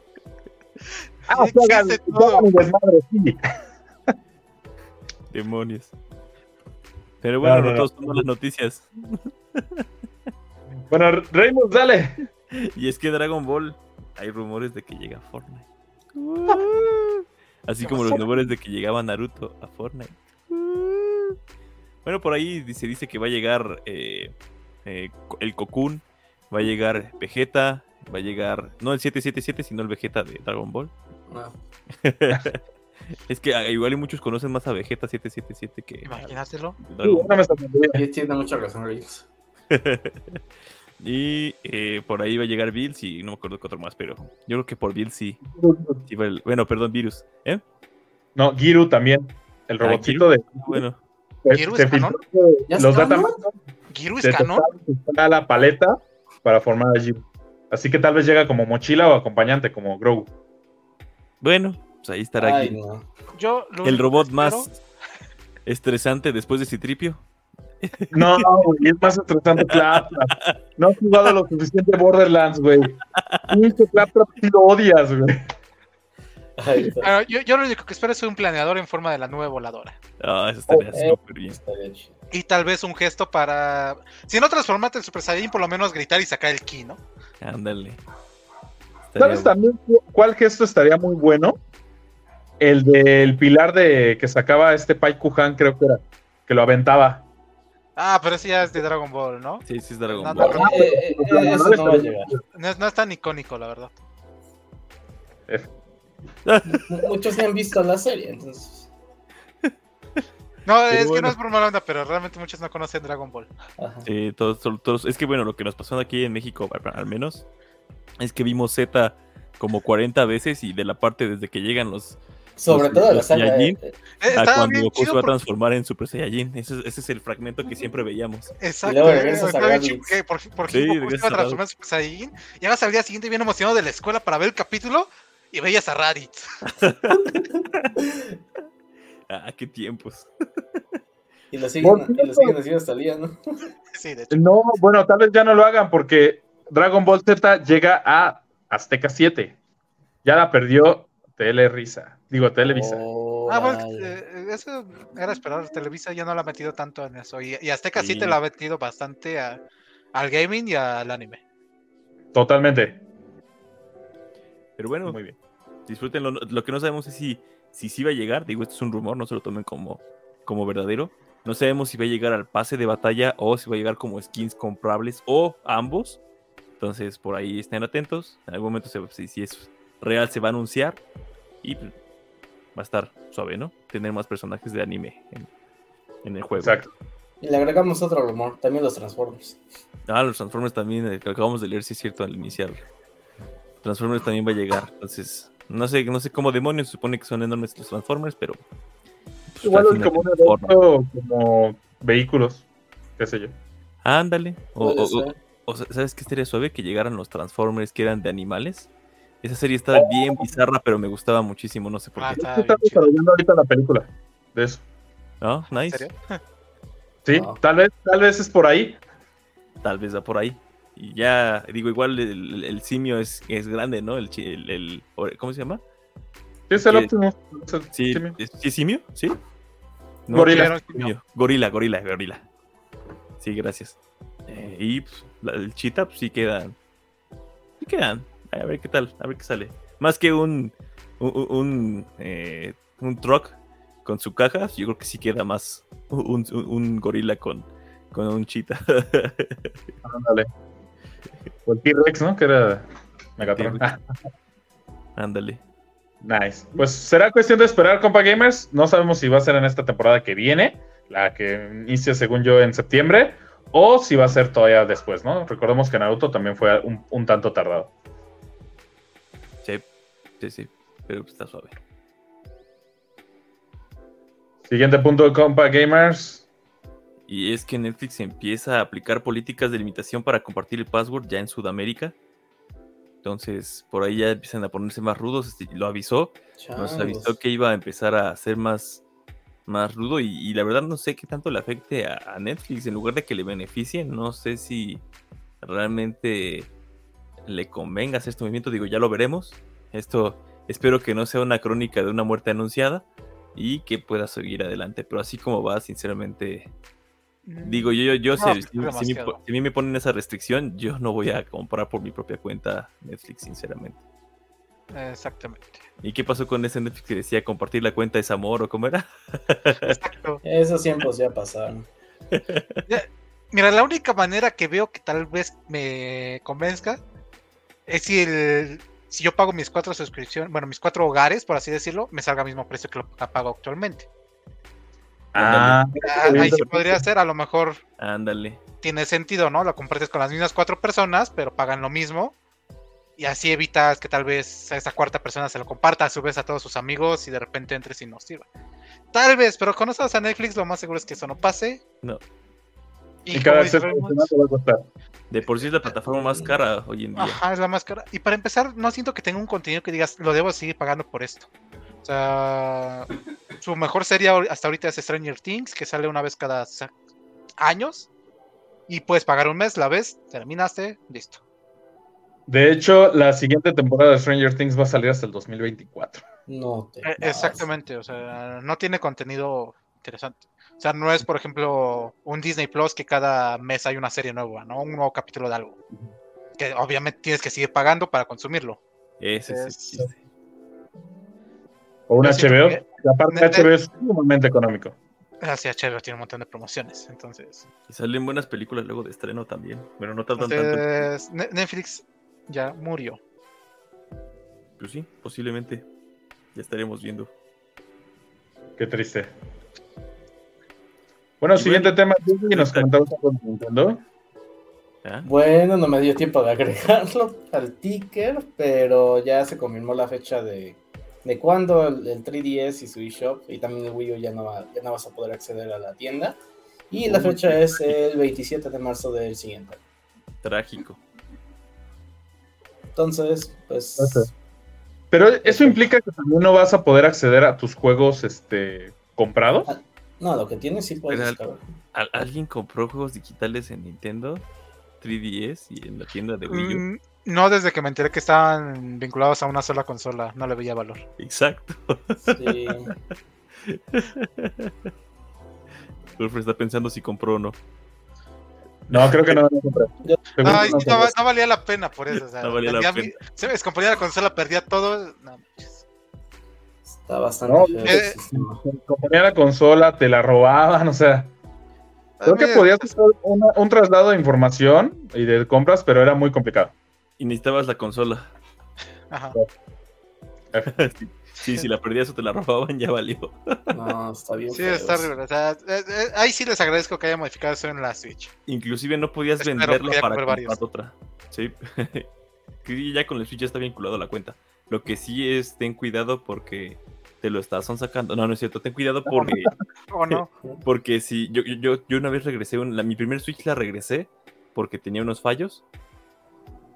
Ah, Sí, hagan- desmadre, sí. Demonios. Pero bueno, No, no, no, no. todos son las noticias. Bueno, Raymond, dale. Y es que Dragon Ball, hay rumores de que llega a Fortnite. Así como los rumores de que llegaba Naruto a Fortnite. Bueno, por ahí se dice que va a llegar eh, eh, el Cocoon, va a llegar Vegeta, va a llegar, no el 777, sino el Vegeta de Dragon Ball. no. Es que ah, igual y muchos conocen más a Vegeta 777 que Imagínatelo. No me sorprendería. Tiene mucha razón, Reels. Y eh, por ahí va a llegar Bills y no me acuerdo qué otro más, pero yo creo que por Bills sí. bueno, perdón, Virus. ¿Eh? No, Giru también. El Ah, robotito de. Bueno, ¿Giru se es canon? filtró ¿Ya los está, data? ¿Giru es canon? tocaron la paleta para formar a Giru. Así que tal vez llega como mochila o acompañante, como Grogu. bueno, pues ahí estará Ay, aquí. no. Yo lo el robot más espero- estresante después de Citripio. No, güey, es más estresante Claptrap. No has jugado lo suficiente Borderlands, güey. Pinche Claptrap sí lo odias, güey. Yo, yo lo único que espero es un planeador en forma de la nube voladora. Ah, eso estaría Oh, eh. súper bien. Y tal vez un gesto para. Si no transformarte en Super Saiyan, por lo menos gritar y sacar el ki, ¿no? Ándale. ¿Sabes también cu- cuál gesto estaría muy bueno? El del pilar de que sacaba este Pai Kuhan, creo que era, que lo aventaba. Ah, pero ese ya es de Dragon Ball, ¿no? Sí, sí es Dragon No, Ball. no, Eh, eh, eh, es, no es tan icónico, la verdad. Mu- Muchos han visto la serie, entonces. No, es que no es por mala onda, pero realmente muchos no conocen Dragon Ball. Ajá. Sí, todos, todos- todos- es que bueno, lo que nos pasó aquí en México, al- menos, es que vimos Z como 40 veces y de la parte desde que llegan los Sobre Los- todo los. Saiyajin. eh, Eh, a cuando Goku se va a porque- transformar en Super Saiyajin. Ese, es- ese es el fragmento que siempre veíamos. Exacto. luego eh, Goku se iba a transformar en Super Saiyan. Y además al día siguiente bien emocionado de la escuela para ver el capítulo y veías a Raditz. Ah, qué tiempos. Y lo siguen, y lo cierto. siguen haciendo hasta el día, ¿no? Sí, de hecho. No, bueno, tal vez ya no lo hagan porque Dragon Ball Z llega a Azteca 7. Ya la perdió Tele Risa. Digo, Televisa. Oh, Ah, bueno, eh, eso era esperar. Televisa ya no la ha metido tanto en eso. Y, y Azteca sí. Sí. te la ha metido bastante a- al gaming y al anime. Totalmente. Pero bueno, Muy bien. disfrútenlo. Lo que no sabemos es si, si sí va a llegar. Digo, esto es un rumor, no se lo tomen como, como verdadero. No sabemos si va a llegar al pase de batalla o si va a llegar como skins comprables o ambos. Entonces, por ahí estén atentos. En algún momento, se, si, si es real, se va a anunciar. Y pues, va a estar suave, ¿no? Tener más personajes de anime en, en el juego. Exacto. Y le agregamos otro rumor, también los Transformers. Ah, los Transformers también, eh, que acabamos de leer, si es cierto, al iniciar. Transformers también va a llegar. Entonces, no sé, no sé cómo demonios se supone que son enormes los Transformers, pero. pues, Igual al es final como un evento, como vehículos, qué sé yo. Ándale. O, o- ser. o- o ¿sabes qué estaría suave? Que llegaran los Transformers que eran de animales. Esa serie estaba bien bizarra, pero me gustaba muchísimo, no sé por Ah, qué. chido. desarrollando ahorita la película de eso. ¿No? ¿En Nice. serio? Sí, tal vez, tal vez es por ahí. Tal vez va por ahí. Y ya, digo, igual el, simio es, es grande, ¿no? El, el- ¿Cómo se llama? Sí, es el. Optimus. Es el Sí, simio. ¿es, ¿sí simio? ¿Sí? No, Gorila. simio. Gorila, gorila, gorila. Sí, gracias. Eh, y pues, la- el chita, pues sí quedan. Sí quedan. A ver qué tal, a ver qué sale. Más que un. Un, un, eh, un truck con su caja, yo creo que sí queda más un, un- un gorila con, con un chita. Ándale. O el T-Rex, ¿no? Que era Megatron. T-Rex. Ándale. Nice. Pues será cuestión de esperar, compa gamers. No sabemos si va a ser en esta temporada que viene, la que inicia según yo en septiembre, o si va a ser todavía después, ¿no? Recordemos que Naruto también fue un, un tanto tardado. Sí, sí, sí. Pero está suave. Siguiente punto, compa gamers. Y es que Netflix empieza a aplicar políticas de limitación para compartir el password ya en Sudamérica. Entonces, por ahí ya empiezan a ponerse más rudos. este, Lo avisó. Nos avisó que iba a empezar a ser más, más rudo. Y, y la verdad no sé qué tanto le afecte a, a Netflix. En lugar de que le beneficie, no sé si realmente le convenga hacer este movimiento. Digo, ya lo veremos. Esto espero que no sea una crónica de una muerte anunciada. Y que pueda seguir adelante. Pero así como va, sinceramente, Digo, yo, yo, yo No, si, si me si a mí me ponen esa restricción, yo no voy a comprar por mi propia cuenta Netflix, sinceramente. Exactamente. ¿Y qué pasó con ese Netflix que decía compartir la cuenta es amor o cómo era? Exacto. Esos tiempos ya pasaron. Mira, la única manera que veo que tal vez me convenzca es si el si yo pago mis cuatro suscripciones, bueno, mis cuatro hogares, por así decirlo, me salga al mismo precio que lo que pago actualmente. Ah, Ah, ahí sí podría ser, a lo mejor Ándale. tiene sentido, ¿no? Lo compartes con las mismas cuatro personas, pero pagan lo mismo. Y así evitas que tal vez a esa cuarta persona se lo comparta a su vez a todos sus amigos y de repente entres y no sirva. Tal vez, pero con a Netflix lo más seguro es que eso no pase. No. y Y cada adicional te va a costar. De por sí es la plataforma más cara hoy en día. Ajá, es la más cara. Y para empezar, no siento que tenga un contenido que digas, lo debo seguir pagando por esto. O sea, su mejor serie hasta ahorita es Stranger Things, que sale una vez cada años. Y puedes pagar un mes, la ves, terminaste, listo. De hecho, la siguiente temporada de Stranger Things va a salir hasta el 2024. No te Eh, pases. Exactamente, o sea, no tiene contenido interesante. O sea, no es, por ejemplo, un Disney Plus que cada mes hay una serie nueva, ¿no? Un nuevo capítulo de algo. Que obviamente tienes que seguir pagando para consumirlo. Ese es el Es-. O un HBO. que- que aparte Net- HBO es sumamente económico. Así HBO tiene un montón de promociones, entonces. Y salen buenas películas luego de estreno también. Pero no tardan tanto. Entonces, Ne- Netflix ya murió. Pues sí, posiblemente. Ya estaremos viendo. Qué triste. Bueno, Y siguiente tema. Disney, nos comentamos de Nintendo. ¿Ah? Bueno, no me dio tiempo de agregarlo al ticker, pero ya se confirmó la fecha de, de cuándo el, el 3DS y su eShop y también el Wii U ya no, va- ya no vas a poder acceder a la tienda. Y la fecha es el 27 de marzo del siguiente. año. Trágico. Entonces, pues... Pero eso implica que también no vas a poder acceder a tus juegos este, comprados. No, lo que tienes sí puedes. ¿Al- ¿Alguien compró juegos digitales en Nintendo 3DS y en la tienda de Wii U? Mm, No desde que me enteré que estaban vinculados a una sola consola, no le veía valor. Exacto. Sí. Está pensando si compró o no. No, creo que no van a comprar. Yo- Seguro Ay, que no sí, no, valía la pena por eso. o sea, No valía la pena. mi- se me descomponía la consola, perdía todo. no. Está bastante No, eh, la consola, te la robaban, o sea. Creo que podías hacer una- un traslado de información y de compras, pero era muy complicado. Y necesitabas la consola. Ajá. sí, sí, si la perdías o te la robaban, ya valió. No, está bien. Sí, está horrible. O sea, eh, eh, ahí sí les agradezco que haya modificado eso en la Switch. Inclusive no podías Espero venderla para comprar otra. Sí. ya con el Switch ya está vinculado a la cuenta. Lo que sí es, ten cuidado porque te lo estás sacando. No, no es cierto. Ten cuidado porque, ¿O no? porque si yo, yo, yo una vez regresé, un- la, mi primer Switch la regresé porque tenía unos fallos.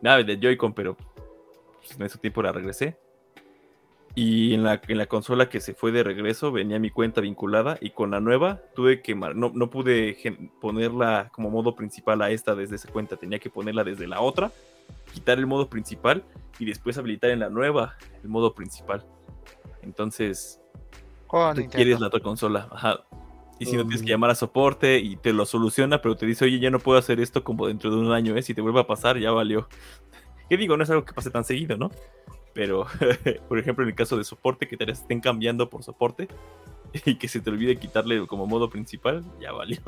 Nada, de Joy-Con, pero pues, en ese tiempo la regresé. Y en la, en la consola que se fue de regreso venía mi cuenta vinculada y con la nueva tuve que no, no pude ponerla como modo principal a esta desde esa cuenta, tenía que ponerla desde la otra, quitar el modo principal y después habilitar en la nueva el modo principal. Entonces, tú quieres la otra consola, ajá. Y si no tienes que llamar a soporte y te lo soluciona, pero te dice, oye, ya no puedo hacer esto como dentro de un año, ¿eh? Si te vuelve a pasar, ya valió. ¿Qué digo? No es algo que pase tan seguido, ¿no? Pero, por ejemplo, en el caso de soporte, que te estén cambiando por soporte y que se te olvide quitarle como modo principal, ya valió.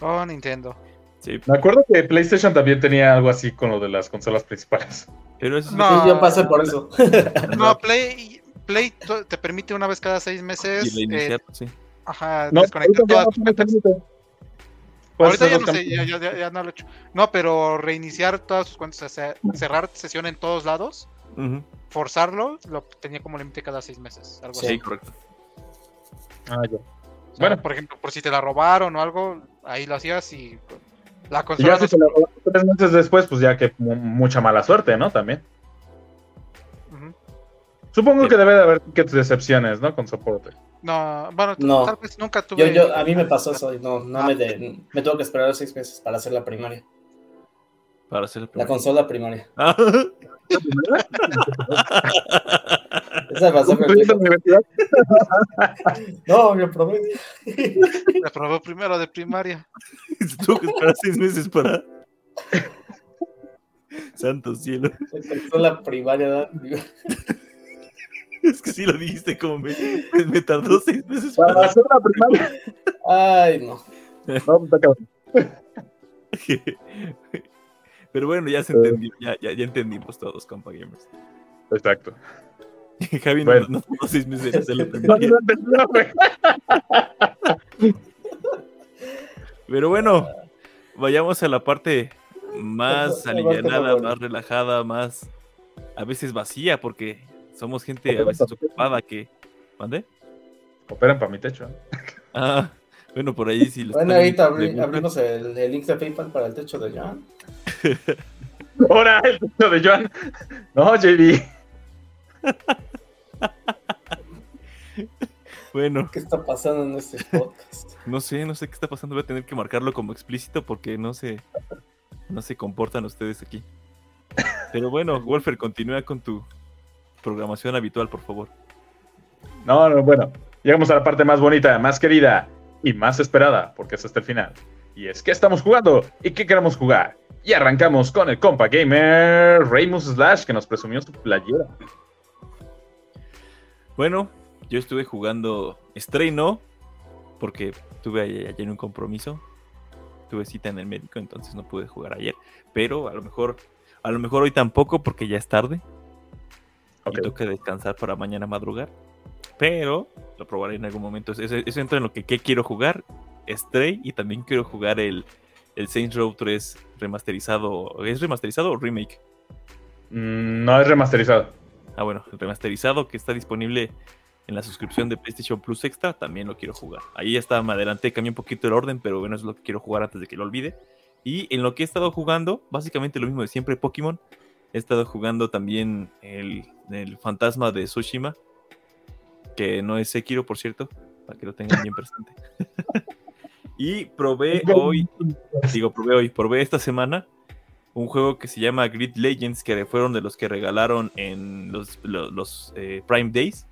Oh, Nintendo. Sí, Me acuerdo que PlayStation también tenía algo así con lo de las consolas principales. pero eso es No. Yo pasé por eso. No, Play, Play te permite una vez cada seis meses. y reiniciar, eh, sí. Ajá, No, desconectar ahorita ya todas no tus Ahorita ya sé, ya, ya- ya no lo he hecho. No, pero reiniciar todas sus cuentas, o sea, cerrar sesión en todos lados, forzarlo, lo tenía como límite cada seis meses. Algo Sí. así. Sí, correcto. Ah, ya. O sea, Bueno. por ejemplo, por si te la robaron o algo, ahí lo hacías y la Y consola ya no si se- se la robaron tres meses después, pues ya que mu- mucha mala suerte, ¿no? También. Supongo Sí. que debe de haber tickets de excepciones, ¿no? Con soporte. No, bueno, No. tal vez nunca tuve. yo, a mí me pasó eso no, no Ah. me, de- me tuve que esperar seis meses para hacer la primaria. Para hacer La primer- consola primaria. Ah, Esa pasó con el ¿Cumpliste la universidad? No, yo probé. La probé primero de primaria. Tuvo que esperar seis meses para. Santo cielo. La consola primaria. ¿verdad? Es que sí lo dijiste como me, me tardó seis meses Para para. hacer la primaria. Ay, no. No. Pero bueno, ya se Eh. entendió, ya, ya, ya entendimos todos, compa gamers. Exacto. Javi Bueno. no, no tardó seis meses en hacer la No, primaria. no entendió, güey. Pero bueno, vayamos a la parte más alivianada, más relajada, más a veces vacía, porque somos gente a veces ocupada que. ¿Mande? Operan para mi techo. ¿eh? Ah, bueno, por ahí sí lo Bueno, ahorita abri- abrimos el, el link de PayPal para el techo de John. Ahora el techo de Joan. No, JB. Bueno, ¿Qué está pasando en este podcast? no sé, no sé qué está pasando. Voy a tener que marcarlo como explícito porque no se, no se comportan ustedes aquí. Pero bueno, Wolfer, continúa con tu programación habitual, por favor. No, no, bueno. Llegamos a la parte más bonita, más querida y más esperada, porque es hasta el final. Y es que estamos jugando y qué queremos jugar. Y arrancamos con el compa gamer Raymus Slash, que nos presumió su playera. Bueno, yo estuve jugando Stray no, porque tuve ayer un compromiso. Tuve cita en el médico, entonces no pude jugar ayer. Pero a lo mejor, a lo mejor hoy tampoco, porque ya es tarde. Ok. y toca descansar para mañana madrugar. Pero lo probaré en algún momento. Eso, eso entra en lo que, que quiero jugar. Stray y también quiero jugar el, el Saints Row 3 remasterizado. ¿Es remasterizado o remake? Mm, no es remasterizado. Ah, bueno, el remasterizado que está disponible en la suscripción de PlayStation Plus Extra, también lo quiero jugar. Ahí ya está, me adelanté, cambié un poquito el orden, pero bueno, es lo que quiero jugar antes de que lo olvide. Y en lo que he estado jugando, básicamente lo mismo de siempre, Pokémon. He estado jugando también el, el fantasma de Tsushima, que no es Sekiro, por cierto, para que lo tengan bien presente. y probé hoy, digo, probé hoy, probé esta semana un juego que se llama Grid Legends, que fueron de los que regalaron en los, los, los, eh, Prime Days.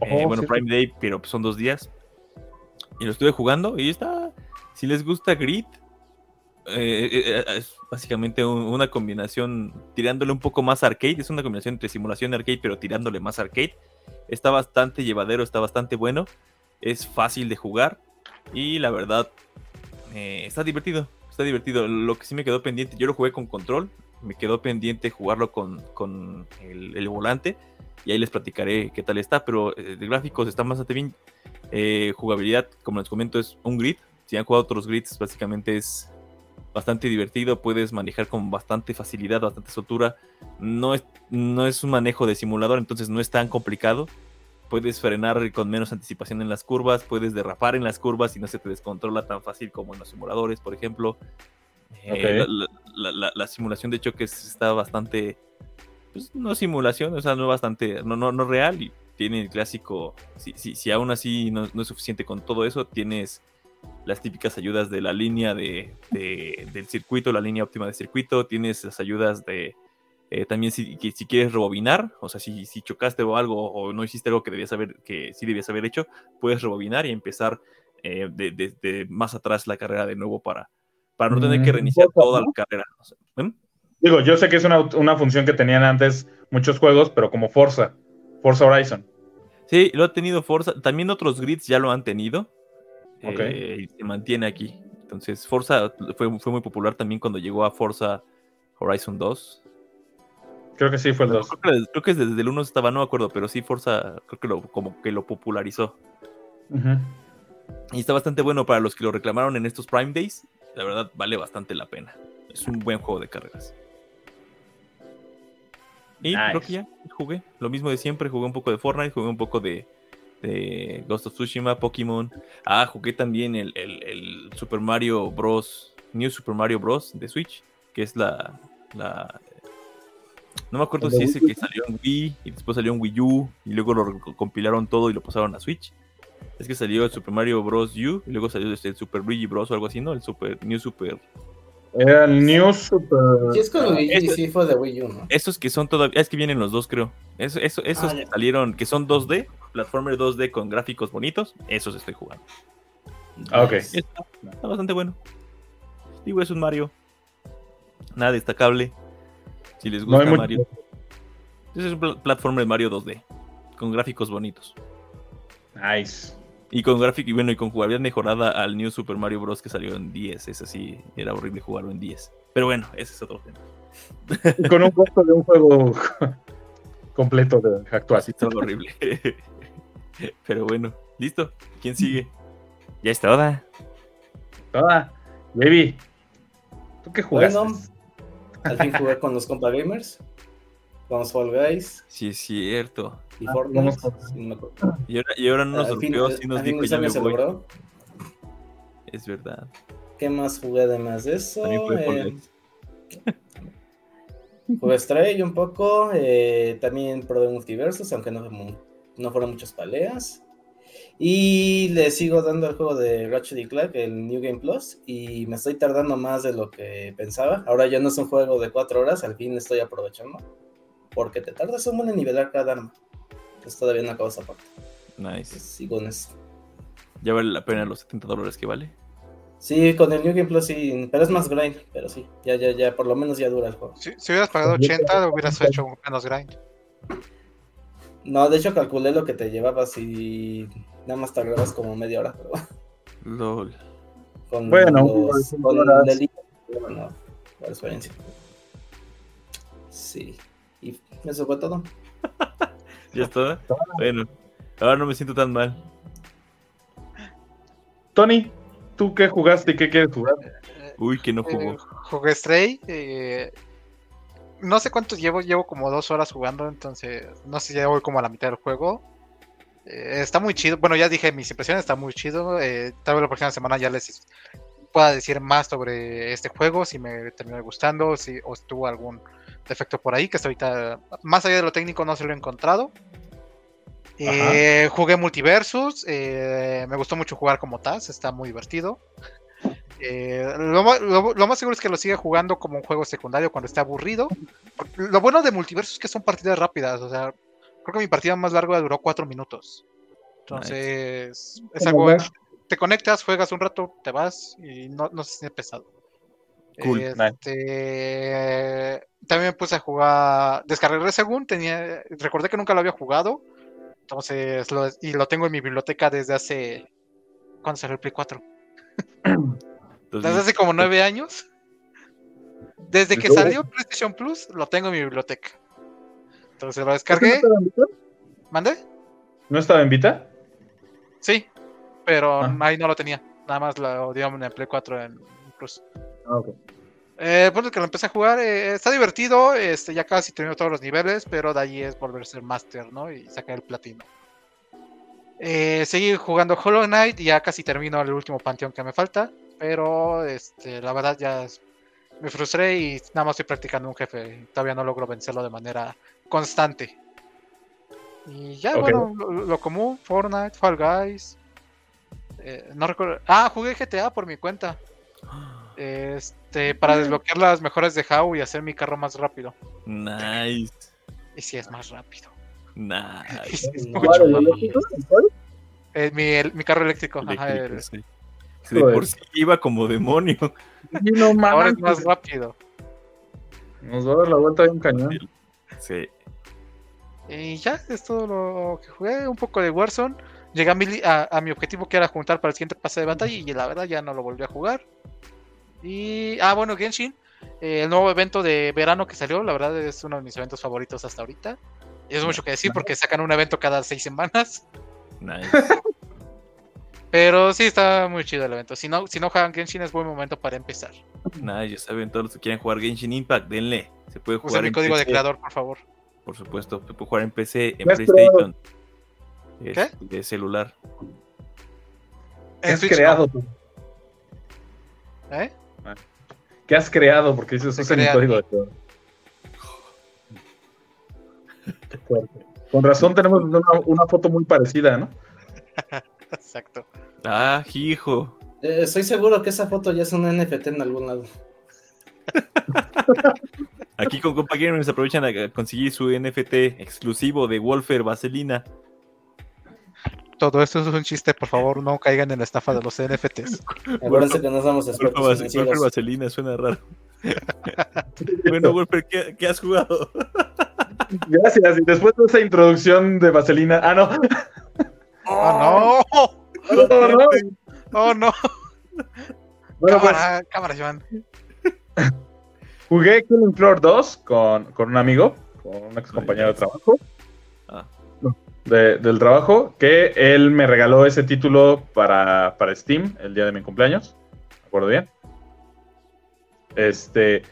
Eh, Oh, bueno, sí, Prime Day, pero pues son dos días. Y lo estuve jugando y está. Si les gusta Grid, eh, eh, eh, es básicamente un- una combinación tirándole un poco más arcade. Es una combinación entre simulación y arcade, pero tirándole más arcade. Está bastante llevadero, está bastante bueno. Es fácil de jugar. Y la verdad, está divertido. Está divertido. Lo que sí me quedó pendiente, yo lo jugué con control. Me quedó pendiente jugarlo con, con el, volante. Y ahí les platicaré qué tal está. Pero eh, de gráficos está bastante bien. Jugabilidad, como les comento, es un grid. Si han jugado otros grids, básicamente es bastante divertido. Puedes manejar con bastante facilidad, bastante soltura. No es, no es un manejo de simulador, entonces no es tan complicado. Puedes frenar con menos anticipación en las curvas, puedes derrapar en las curvas y no se te descontrola tan fácil como en los simuladores, por ejemplo. Eh, Ok. la, la- la- la simulación de choques está bastante. Pues no simulación, o sea, no bastante. No, no, no real. Y tiene el clásico. Si, si, si aún así no, no es suficiente con todo eso, tienes las típicas ayudas de la línea de, de- del circuito, la línea óptima de circuito. Tienes las ayudas de. eh, también si, que si quieres rebobinar, o sea, si, si chocaste o algo, o no hiciste algo que debías haber, que sí debías haber hecho, puedes rebobinar y empezar eh, de, de- de más atrás la carrera de nuevo para, para no tener que Mm, reiniciar toda la carrera. O sea, ¿em? Digo, yo sé que es una, una función que tenían antes muchos juegos, pero como Forza, Forza Horizon. Sí, lo ha tenido Forza. También otros grids ya lo han tenido. Eh, y se mantiene aquí. Entonces, Forza fue, fue muy popular también cuando llegó a Forza Horizon 2. Creo que sí fue el Creo 2. que, creo que desde el 1 estaba, no me acuerdo, pero sí, Forza creo que lo, como que lo popularizó. Y está bastante bueno para los que lo reclamaron en estos Prime Days. La verdad, vale bastante la pena. Es un buen juego de carreras. Y Nice. creo que ya jugué. Lo mismo de siempre. Jugué un poco de Fortnite, jugué un poco de, de Ghost of Tsushima, Pokémon. Ah, jugué también el, el- el Super Mario Bros. New Super Mario Bros. de Switch, que es la. la no me acuerdo ¿El de si U? que salió en Wii y después salió en Wii U y luego lo compilaron todo y lo pasaron a Switch. Es que salió el Super Mario Bros. U y luego salió este, el Super Luigi Bros. o algo así, ¿no? El Super New Super. Era el New Super. Sí, es con Luigi, este- sí fue de Wii U, ¿no? Esos que son todavía. Es que vienen los dos, creo. Eso, eso- esos Ah, que ya. salieron, que son 2D, platformer 2D con gráficos bonitos, esos estoy jugando. Ah, ok. Está, está bastante bueno. Digo, es un Mario. Nada destacable. Si les gusta. Mario. Ese es un pl- platformer Mario 2D. Con gráficos bonitos. Nice. Y con gráfico y bueno, y con jugabilidad mejorada al New Super Mario Bros. que salió en 10. Es así, era horrible jugarlo en 10. Pero bueno, ese es otro tema. Y con un costo de un juego completo de actual. Todo horrible. Pero bueno, listo. ¿Quién sigue? Ya está toda. Toda. Baby. ¿Tú qué jugaste? Bueno, al fin jugué con los compa gamers, los Fall Guys Sí, es cierto. y Ah, Fortnite. vamos no. Y ahora, y ahora no nos golpeó, sí nos dijo el ya me sueño se voy. logró. Es verdad. ¿Qué más jugué además de eso? También fue Eh. Jugué Stray un poco, eh, también probé multiversos, aunque no, no fueron muchas peleas. Y le sigo dando al juego de Ratchet y Clank, el New Game Plus, y me estoy tardando más de lo que pensaba. Ahora ya no es un juego de cuatro horas, al fin estoy aprovechando, porque te tardas un buen en nivelar cada arma. Pues todavía no acabo esa parte. Nice. Pues sigo en eso. Ya vale la pena los 70 dólares que vale. Sí, con el New Game Plus sí, pero es más grind, pero sí, ya, ya, ya, por lo menos ya dura el juego. Si, si hubieras pagado 80, hubieras hecho menos grind. No, de hecho calculé lo que te llevabas y nada más tardabas como media hora, pero LOL. con Bueno, los, con el día, bueno, la experiencia. Sí, eso fue todo. ¿Ya está? Bueno, ahora no me siento tan mal. Tony, ¿tú qué jugaste y qué quieres jugar? Uy, que no Eh, jugó. jugué Stray. eh, no sé cuántos llevo, llevo como dos horas jugando, entonces no sé, ya voy como a la mitad del juego. Eh, está muy chido. Bueno, ya dije mis impresiones, está muy chido. eh, tal vez la próxima semana ya les pueda decir más sobre este juego, si me terminó gustando, si o si tuvo algún defecto por ahí, que hasta ahorita, más allá de lo técnico, no se lo he encontrado. Eh, jugué Multiversus, eh, me gustó mucho jugar como Taz, está muy divertido. Eh, lo, lo- lo más seguro es que lo siga jugando como un juego secundario cuando esté aburrido. Lo bueno de Multiversus es que son partidas rápidas, o sea, creo que mi partida más larga duró cuatro minutos. Entonces, es algo, te conectas, juegas un rato, te vas y no, no se siente pesado. Cool, Este, también me puse a jugar, descargué según tenía, recordé que nunca lo había jugado, entonces, lo- y lo tengo en mi biblioteca desde hace cuando salió el Play 4. Entonces, Desde hace como nueve años. Desde que salió PlayStation Plus, lo tengo en mi biblioteca. Entonces lo ¿No descargué. estaba en Vita? ¿Mande? ¿No estaba en Vita? Sí, pero Ah. ahí no lo tenía. Nada más lo dio en el Play 4 en Plus. Ah, ok. Eh, bueno, que lo empecé a jugar, eh, está divertido, este, ya casi termino todos los niveles, pero de ahí es volver a ser Master, ¿no? Y sacar el platino. Eh, seguí jugando Hollow Knight y ya casi termino el último panteón que me falta, pero este, la verdad ya es- me frustré y nada más estoy practicando un jefe, todavía no logro vencerlo de manera constante. Y ya, Ok. bueno, lo, lo común, Fortnite, Fall Guys. eh, no recuerdo. Ah, jugué GTA por mi cuenta. Este, para desbloquear las mejoras de How y hacer mi carro más rápido. Nice. Y si es más rápido. Nice. Es ¿Cuál, mucho más-? Eh, mi, el- mi carro eléctrico. ajá, Eléctrico, el- sí. Sí, De Joder. por sí iba como demonio. Ahora es más rápido. Nos va a dar la vuelta bien cañón. Sí. Y ya, es todo lo que jugué. Un poco de Warzone. Llegué a mi, a mi objetivo que era juntar para el siguiente pase de batalla y la verdad ya no lo volví a jugar. Y, ah, bueno, Genshin. eh, el nuevo evento de verano que salió, la verdad es uno de mis eventos favoritos hasta ahorita. Y es mucho que decir porque sacan un evento cada seis semanas. Nice. Pero sí, está muy chido el evento. Si no, si no juegan Genshin es buen momento para empezar. Nice, ya saben, todos los que quieran jugar Genshin Impact, denle. Se puede Usa jugar mi en código de creador, por favor. Por supuesto, se puede jugar en PC, en ¿Me has PlayStation. Es- ¿Qué? De celular. ¿Qué En has Switch no, creado tú? ¿eh? ¿Qué has creado? Porque dices, mi creado. código de. Qué fuerte. Con razón tenemos una, una foto muy parecida, ¿no? Exacto. Ah, hijo. Eh, estoy seguro que esa foto ya es un NFT en algún lado. Aquí con Compa Gamers aprovechan a conseguir su NFT exclusivo de Wolfer Vaselina. Todo esto es un chiste, por favor, no caigan en la estafa de los NFTs. Acuérdense que no somos expertos. Vaselina suena raro. bueno, Wolfer, ¿qué, qué has jugado? Gracias. Y después de esa introducción de Vaselina. Ah, no. ¡Oh, no! No, no, no. ¡Oh, no! Bueno, pues cámara, cámara, Joan. jugué Killing Floor 2 con, con un amigo, con un ex compañero de trabajo. De- del trabajo, que él me regaló ese título para, para Steam el día de mi cumpleaños. ¿Me acuerdo bien? Este.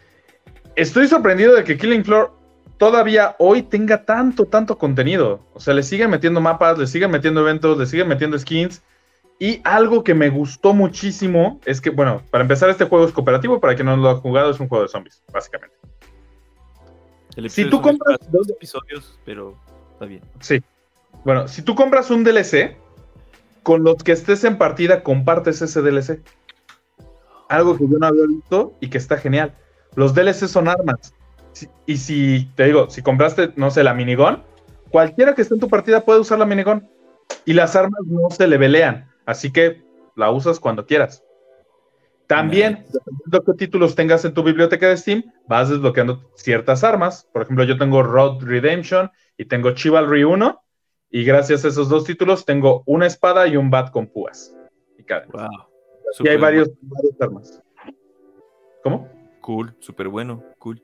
Estoy sorprendido de que Killing Floor todavía hoy tenga tanto, tanto contenido. O sea, le siguen metiendo mapas, le siguen metiendo eventos, le siguen metiendo skins. Y algo que me gustó muchísimo es que, bueno, para empezar, este juego es cooperativo. Para quien no lo ha jugado, es un juego de zombies, básicamente. El Si tú compras dos- episodios, pero está bien. Sí. Bueno, si tú compras un DLC, con los que estés en partida, compartes ese DLC. Algo que yo no había visto y que está genial. Los DLC son armas. Si- y si, te digo, si compraste, no sé, la minigun, cualquiera que esté en tu partida puede usar la minigun. Y las armas no se levelean. Así que la usas cuando quieras. También, dependiendo qué títulos tengas en tu biblioteca de Steam, vas desbloqueando ciertas armas. Por ejemplo, yo tengo Road Redemption y tengo Chivalry 1. Y gracias a esos dos títulos tengo una espada y un bat con púas. Y, cadenas. Wow. y hay varios, varias armas. ¿Cómo? Cool, súper bueno, cool.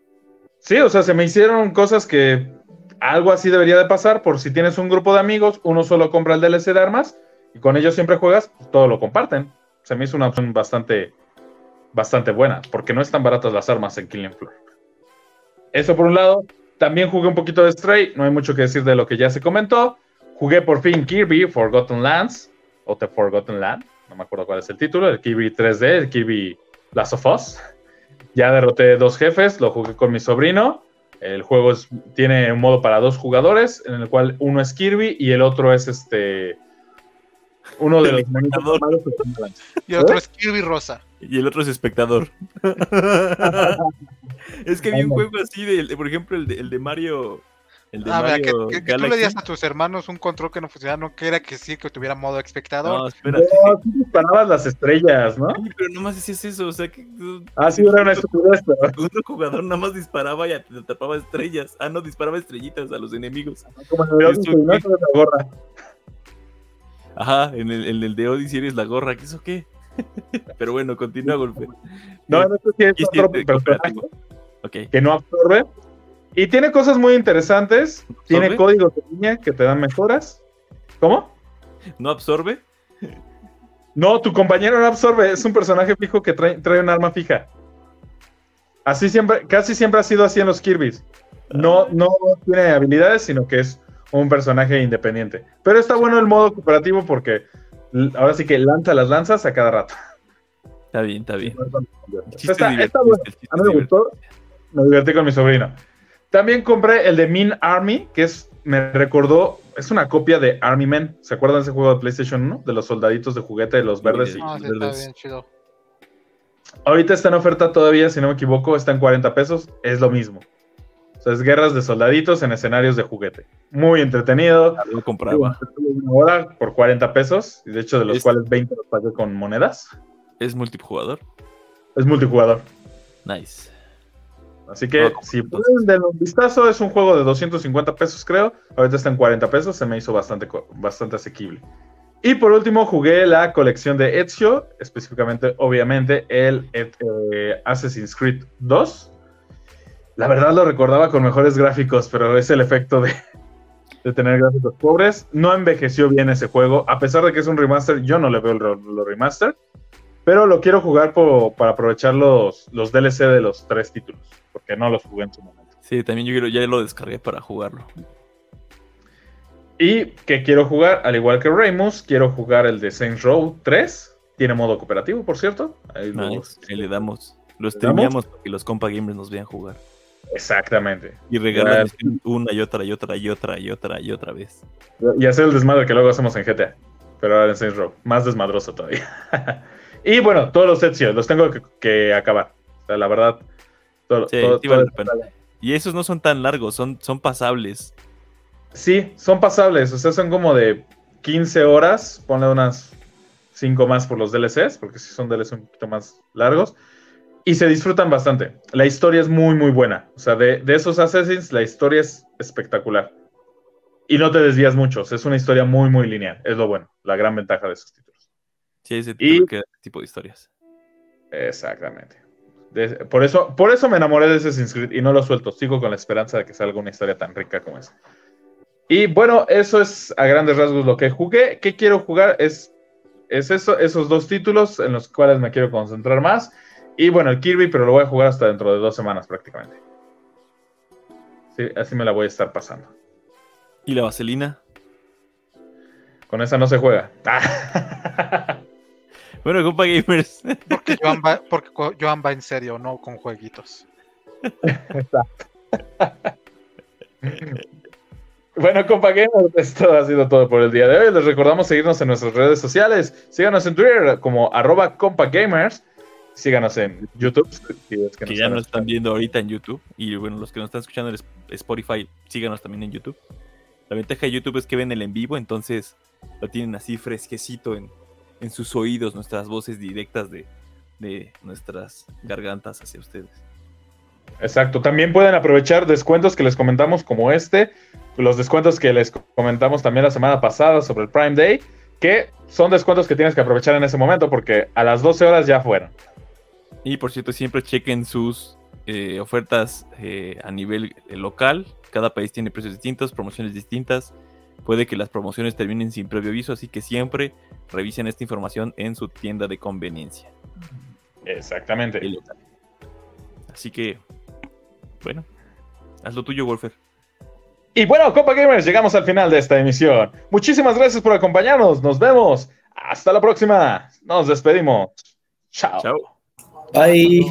Sí, o sea, se me hicieron cosas que algo así debería de pasar por si tienes un grupo de amigos, uno solo compra el DLC de armas y con ellos siempre juegas, pues, todo lo comparten. Se me hizo una opción bastante, bastante buena, porque no están baratas las armas en Killing Floor. Eso por un lado. También jugué un poquito de Stray, no hay mucho que decir de lo que ya se comentó. Jugué por fin Kirby Forgotten Lands, o The Forgotten Land, no me acuerdo cuál es el título, el Kirby 3D, el Kirby Last of Us. Ya derroté dos jefes, lo jugué con mi sobrino. El juego es- tiene un modo para dos jugadores, en el cual uno es Kirby y el otro es este. Uno de El los espectador. malos Y el otro es Kirby Rosa. Y el otro es espectador. es que vi un juego así, de, de- por ejemplo, el de, el de Mario. El de Ah, que, Mario que- que tú le digas a tus hermanos un control que no funcionara, no que era que sí, que tuviera modo espectador. No, espérate. No, tú disparabas las estrellas, ¿no? Sí, pero nomás decías eso, o sea que. Ah, sí, era una estupidez, pero. el segundo jugador nada más disparaba y te tapaba estrellas. Ah, no, disparaba estrellitas a los enemigos. Como en el otro, Eso, no ¿qué? es la gorra. Ajá, en el, en el de Odyssey eres la gorra, ¿qué eso qué? Pero bueno, continúa, golpe. No, en este sí es otro personaje que no absorbe. Y tiene cosas muy interesantes. Tiene códigos de línea que te dan mejoras. ¿Cómo? ¿No absorbe? No, tu compañero no absorbe. Es un personaje fijo que trae, trae un arma fija. Así siempre, casi siempre ha sido así en los Kirby's. No, no tiene habilidades, sino que es un personaje independiente. Pero está bueno el modo cooperativo porque ahora sí que lanza las lanzas a cada rato. Está bien, está bien. Está, está bueno. A mí me gustó. Me divertí con mi sobrino. También compré el de Mean Army, que es, me recordó, es una copia de Army Men. ¿Se acuerdan de ese juego de PlayStation 1? De los soldaditos de juguete, de los verdes. de- y- No, sí, está verdes. bien chido. Ahorita está en oferta todavía, si no me equivoco, está en 40 pesos. Es lo mismo. O sea, es guerras de soldaditos en escenarios de juguete. Muy entretenido. Lo compraba. Una hora por 40 pesos. Y de hecho, de los Es- cuales 20 los pagué con monedas. ¿Es multijugador? Es multijugador. Nice. Así que No, si pueden darle un vistazo, es un juego de 250 pesos, creo. Ahorita está en 40 pesos, se me hizo bastante, bastante asequible. Y por último, jugué la colección de Ezio, específicamente, obviamente, el eh, Assassin's Creed 2. La verdad lo recordaba con mejores gráficos, pero es el efecto de, de tener gráficos pobres. No envejeció bien ese juego, a pesar de que es un remaster, yo no le veo el, lo remaster. Pero lo quiero jugar para aprovechar los, los DLC de los tres títulos, porque no los jugué en su momento. Sí, también yo quiero- ya lo descargué para jugarlo. Y que quiero jugar, al igual que Raymus, quiero jugar el de Saints Row 3. Tiene modo cooperativo, por cierto. Ahí le damos. Lo ¿Le streameamos para que los compa gamers nos vean jugar. Exactamente. Y regalan misiones una y otra y otra y otra y otra y otra vez. Y hacer el desmadre que luego hacemos en GTA. Pero ahora en Saints Row. Más desmadroso todavía. y bueno, todos los Ezio los tengo que, que acabar. O sea, la verdad. todo- Sí, todo- todo-. Y esos no son tan largos, son, son pasables. Sí, son pasables, o sea, son como de 15 horas, ponle unas 5 más por los DLCs, porque sí son DLCs un poquito más largos, y se disfrutan bastante. La historia es muy, muy buena, o sea, de, de esos Assassins, la historia es espectacular. Y no te desvías mucho, o sea, es una historia muy, muy lineal, es lo bueno, la gran ventaja de esos títulos. Sí, ese Y- tipo, ese tipo de historias. Exactamente. De- por, eso, por eso me enamoré de Assassin's Creed y no lo suelto, sigo con la esperanza de que salga una historia tan rica como esa. Y bueno, eso es a grandes rasgos lo que jugué. ¿Qué quiero jugar? Es, es eso, esos dos títulos en los cuales me quiero concentrar más. Y bueno, el Kirby, pero lo voy a jugar hasta dentro de dos semanas prácticamente. Sí, así me la voy a estar pasando. ¿Y la vaselina? Con esa no se juega. Bueno, compa gamers. Porque Joan va, porque Joan va en serio, no con jueguitos. Bueno, compañeros, esto ha sido todo por el día de hoy. Les recordamos seguirnos en nuestras redes sociales. Síganos en Twitter como arroba compagamers. Síganos en YouTube. si es que que nos ya nos están viendo ahorita en YouTube. Y bueno, los que nos están escuchando en Sp- Spotify, síganos también en YouTube. La ventaja de YouTube es que ven el en vivo, entonces lo tienen así fresquecito en, en sus oídos, nuestras voces directas de, de nuestras gargantas hacia ustedes. Exacto. También pueden aprovechar descuentos que les comentamos como este, los descuentos que les comentamos también la semana pasada sobre el Prime Day, que son descuentos que tienes que aprovechar en ese momento porque a las 12 horas ya fueron. Y por cierto, siempre chequen sus eh, ofertas eh, a nivel eh, local. Cada país tiene precios distintos, promociones distintas. Puede que las promociones terminen sin previo aviso, así que siempre revisen esta información en su tienda de conveniencia. Exactamente. Así que, bueno, haz lo tuyo, Wolfer. Y bueno, Copa Gamers, llegamos al final de esta emisión. Muchísimas gracias por acompañarnos. Nos vemos. Hasta la próxima. Nos despedimos. Chao. Chao. Bye.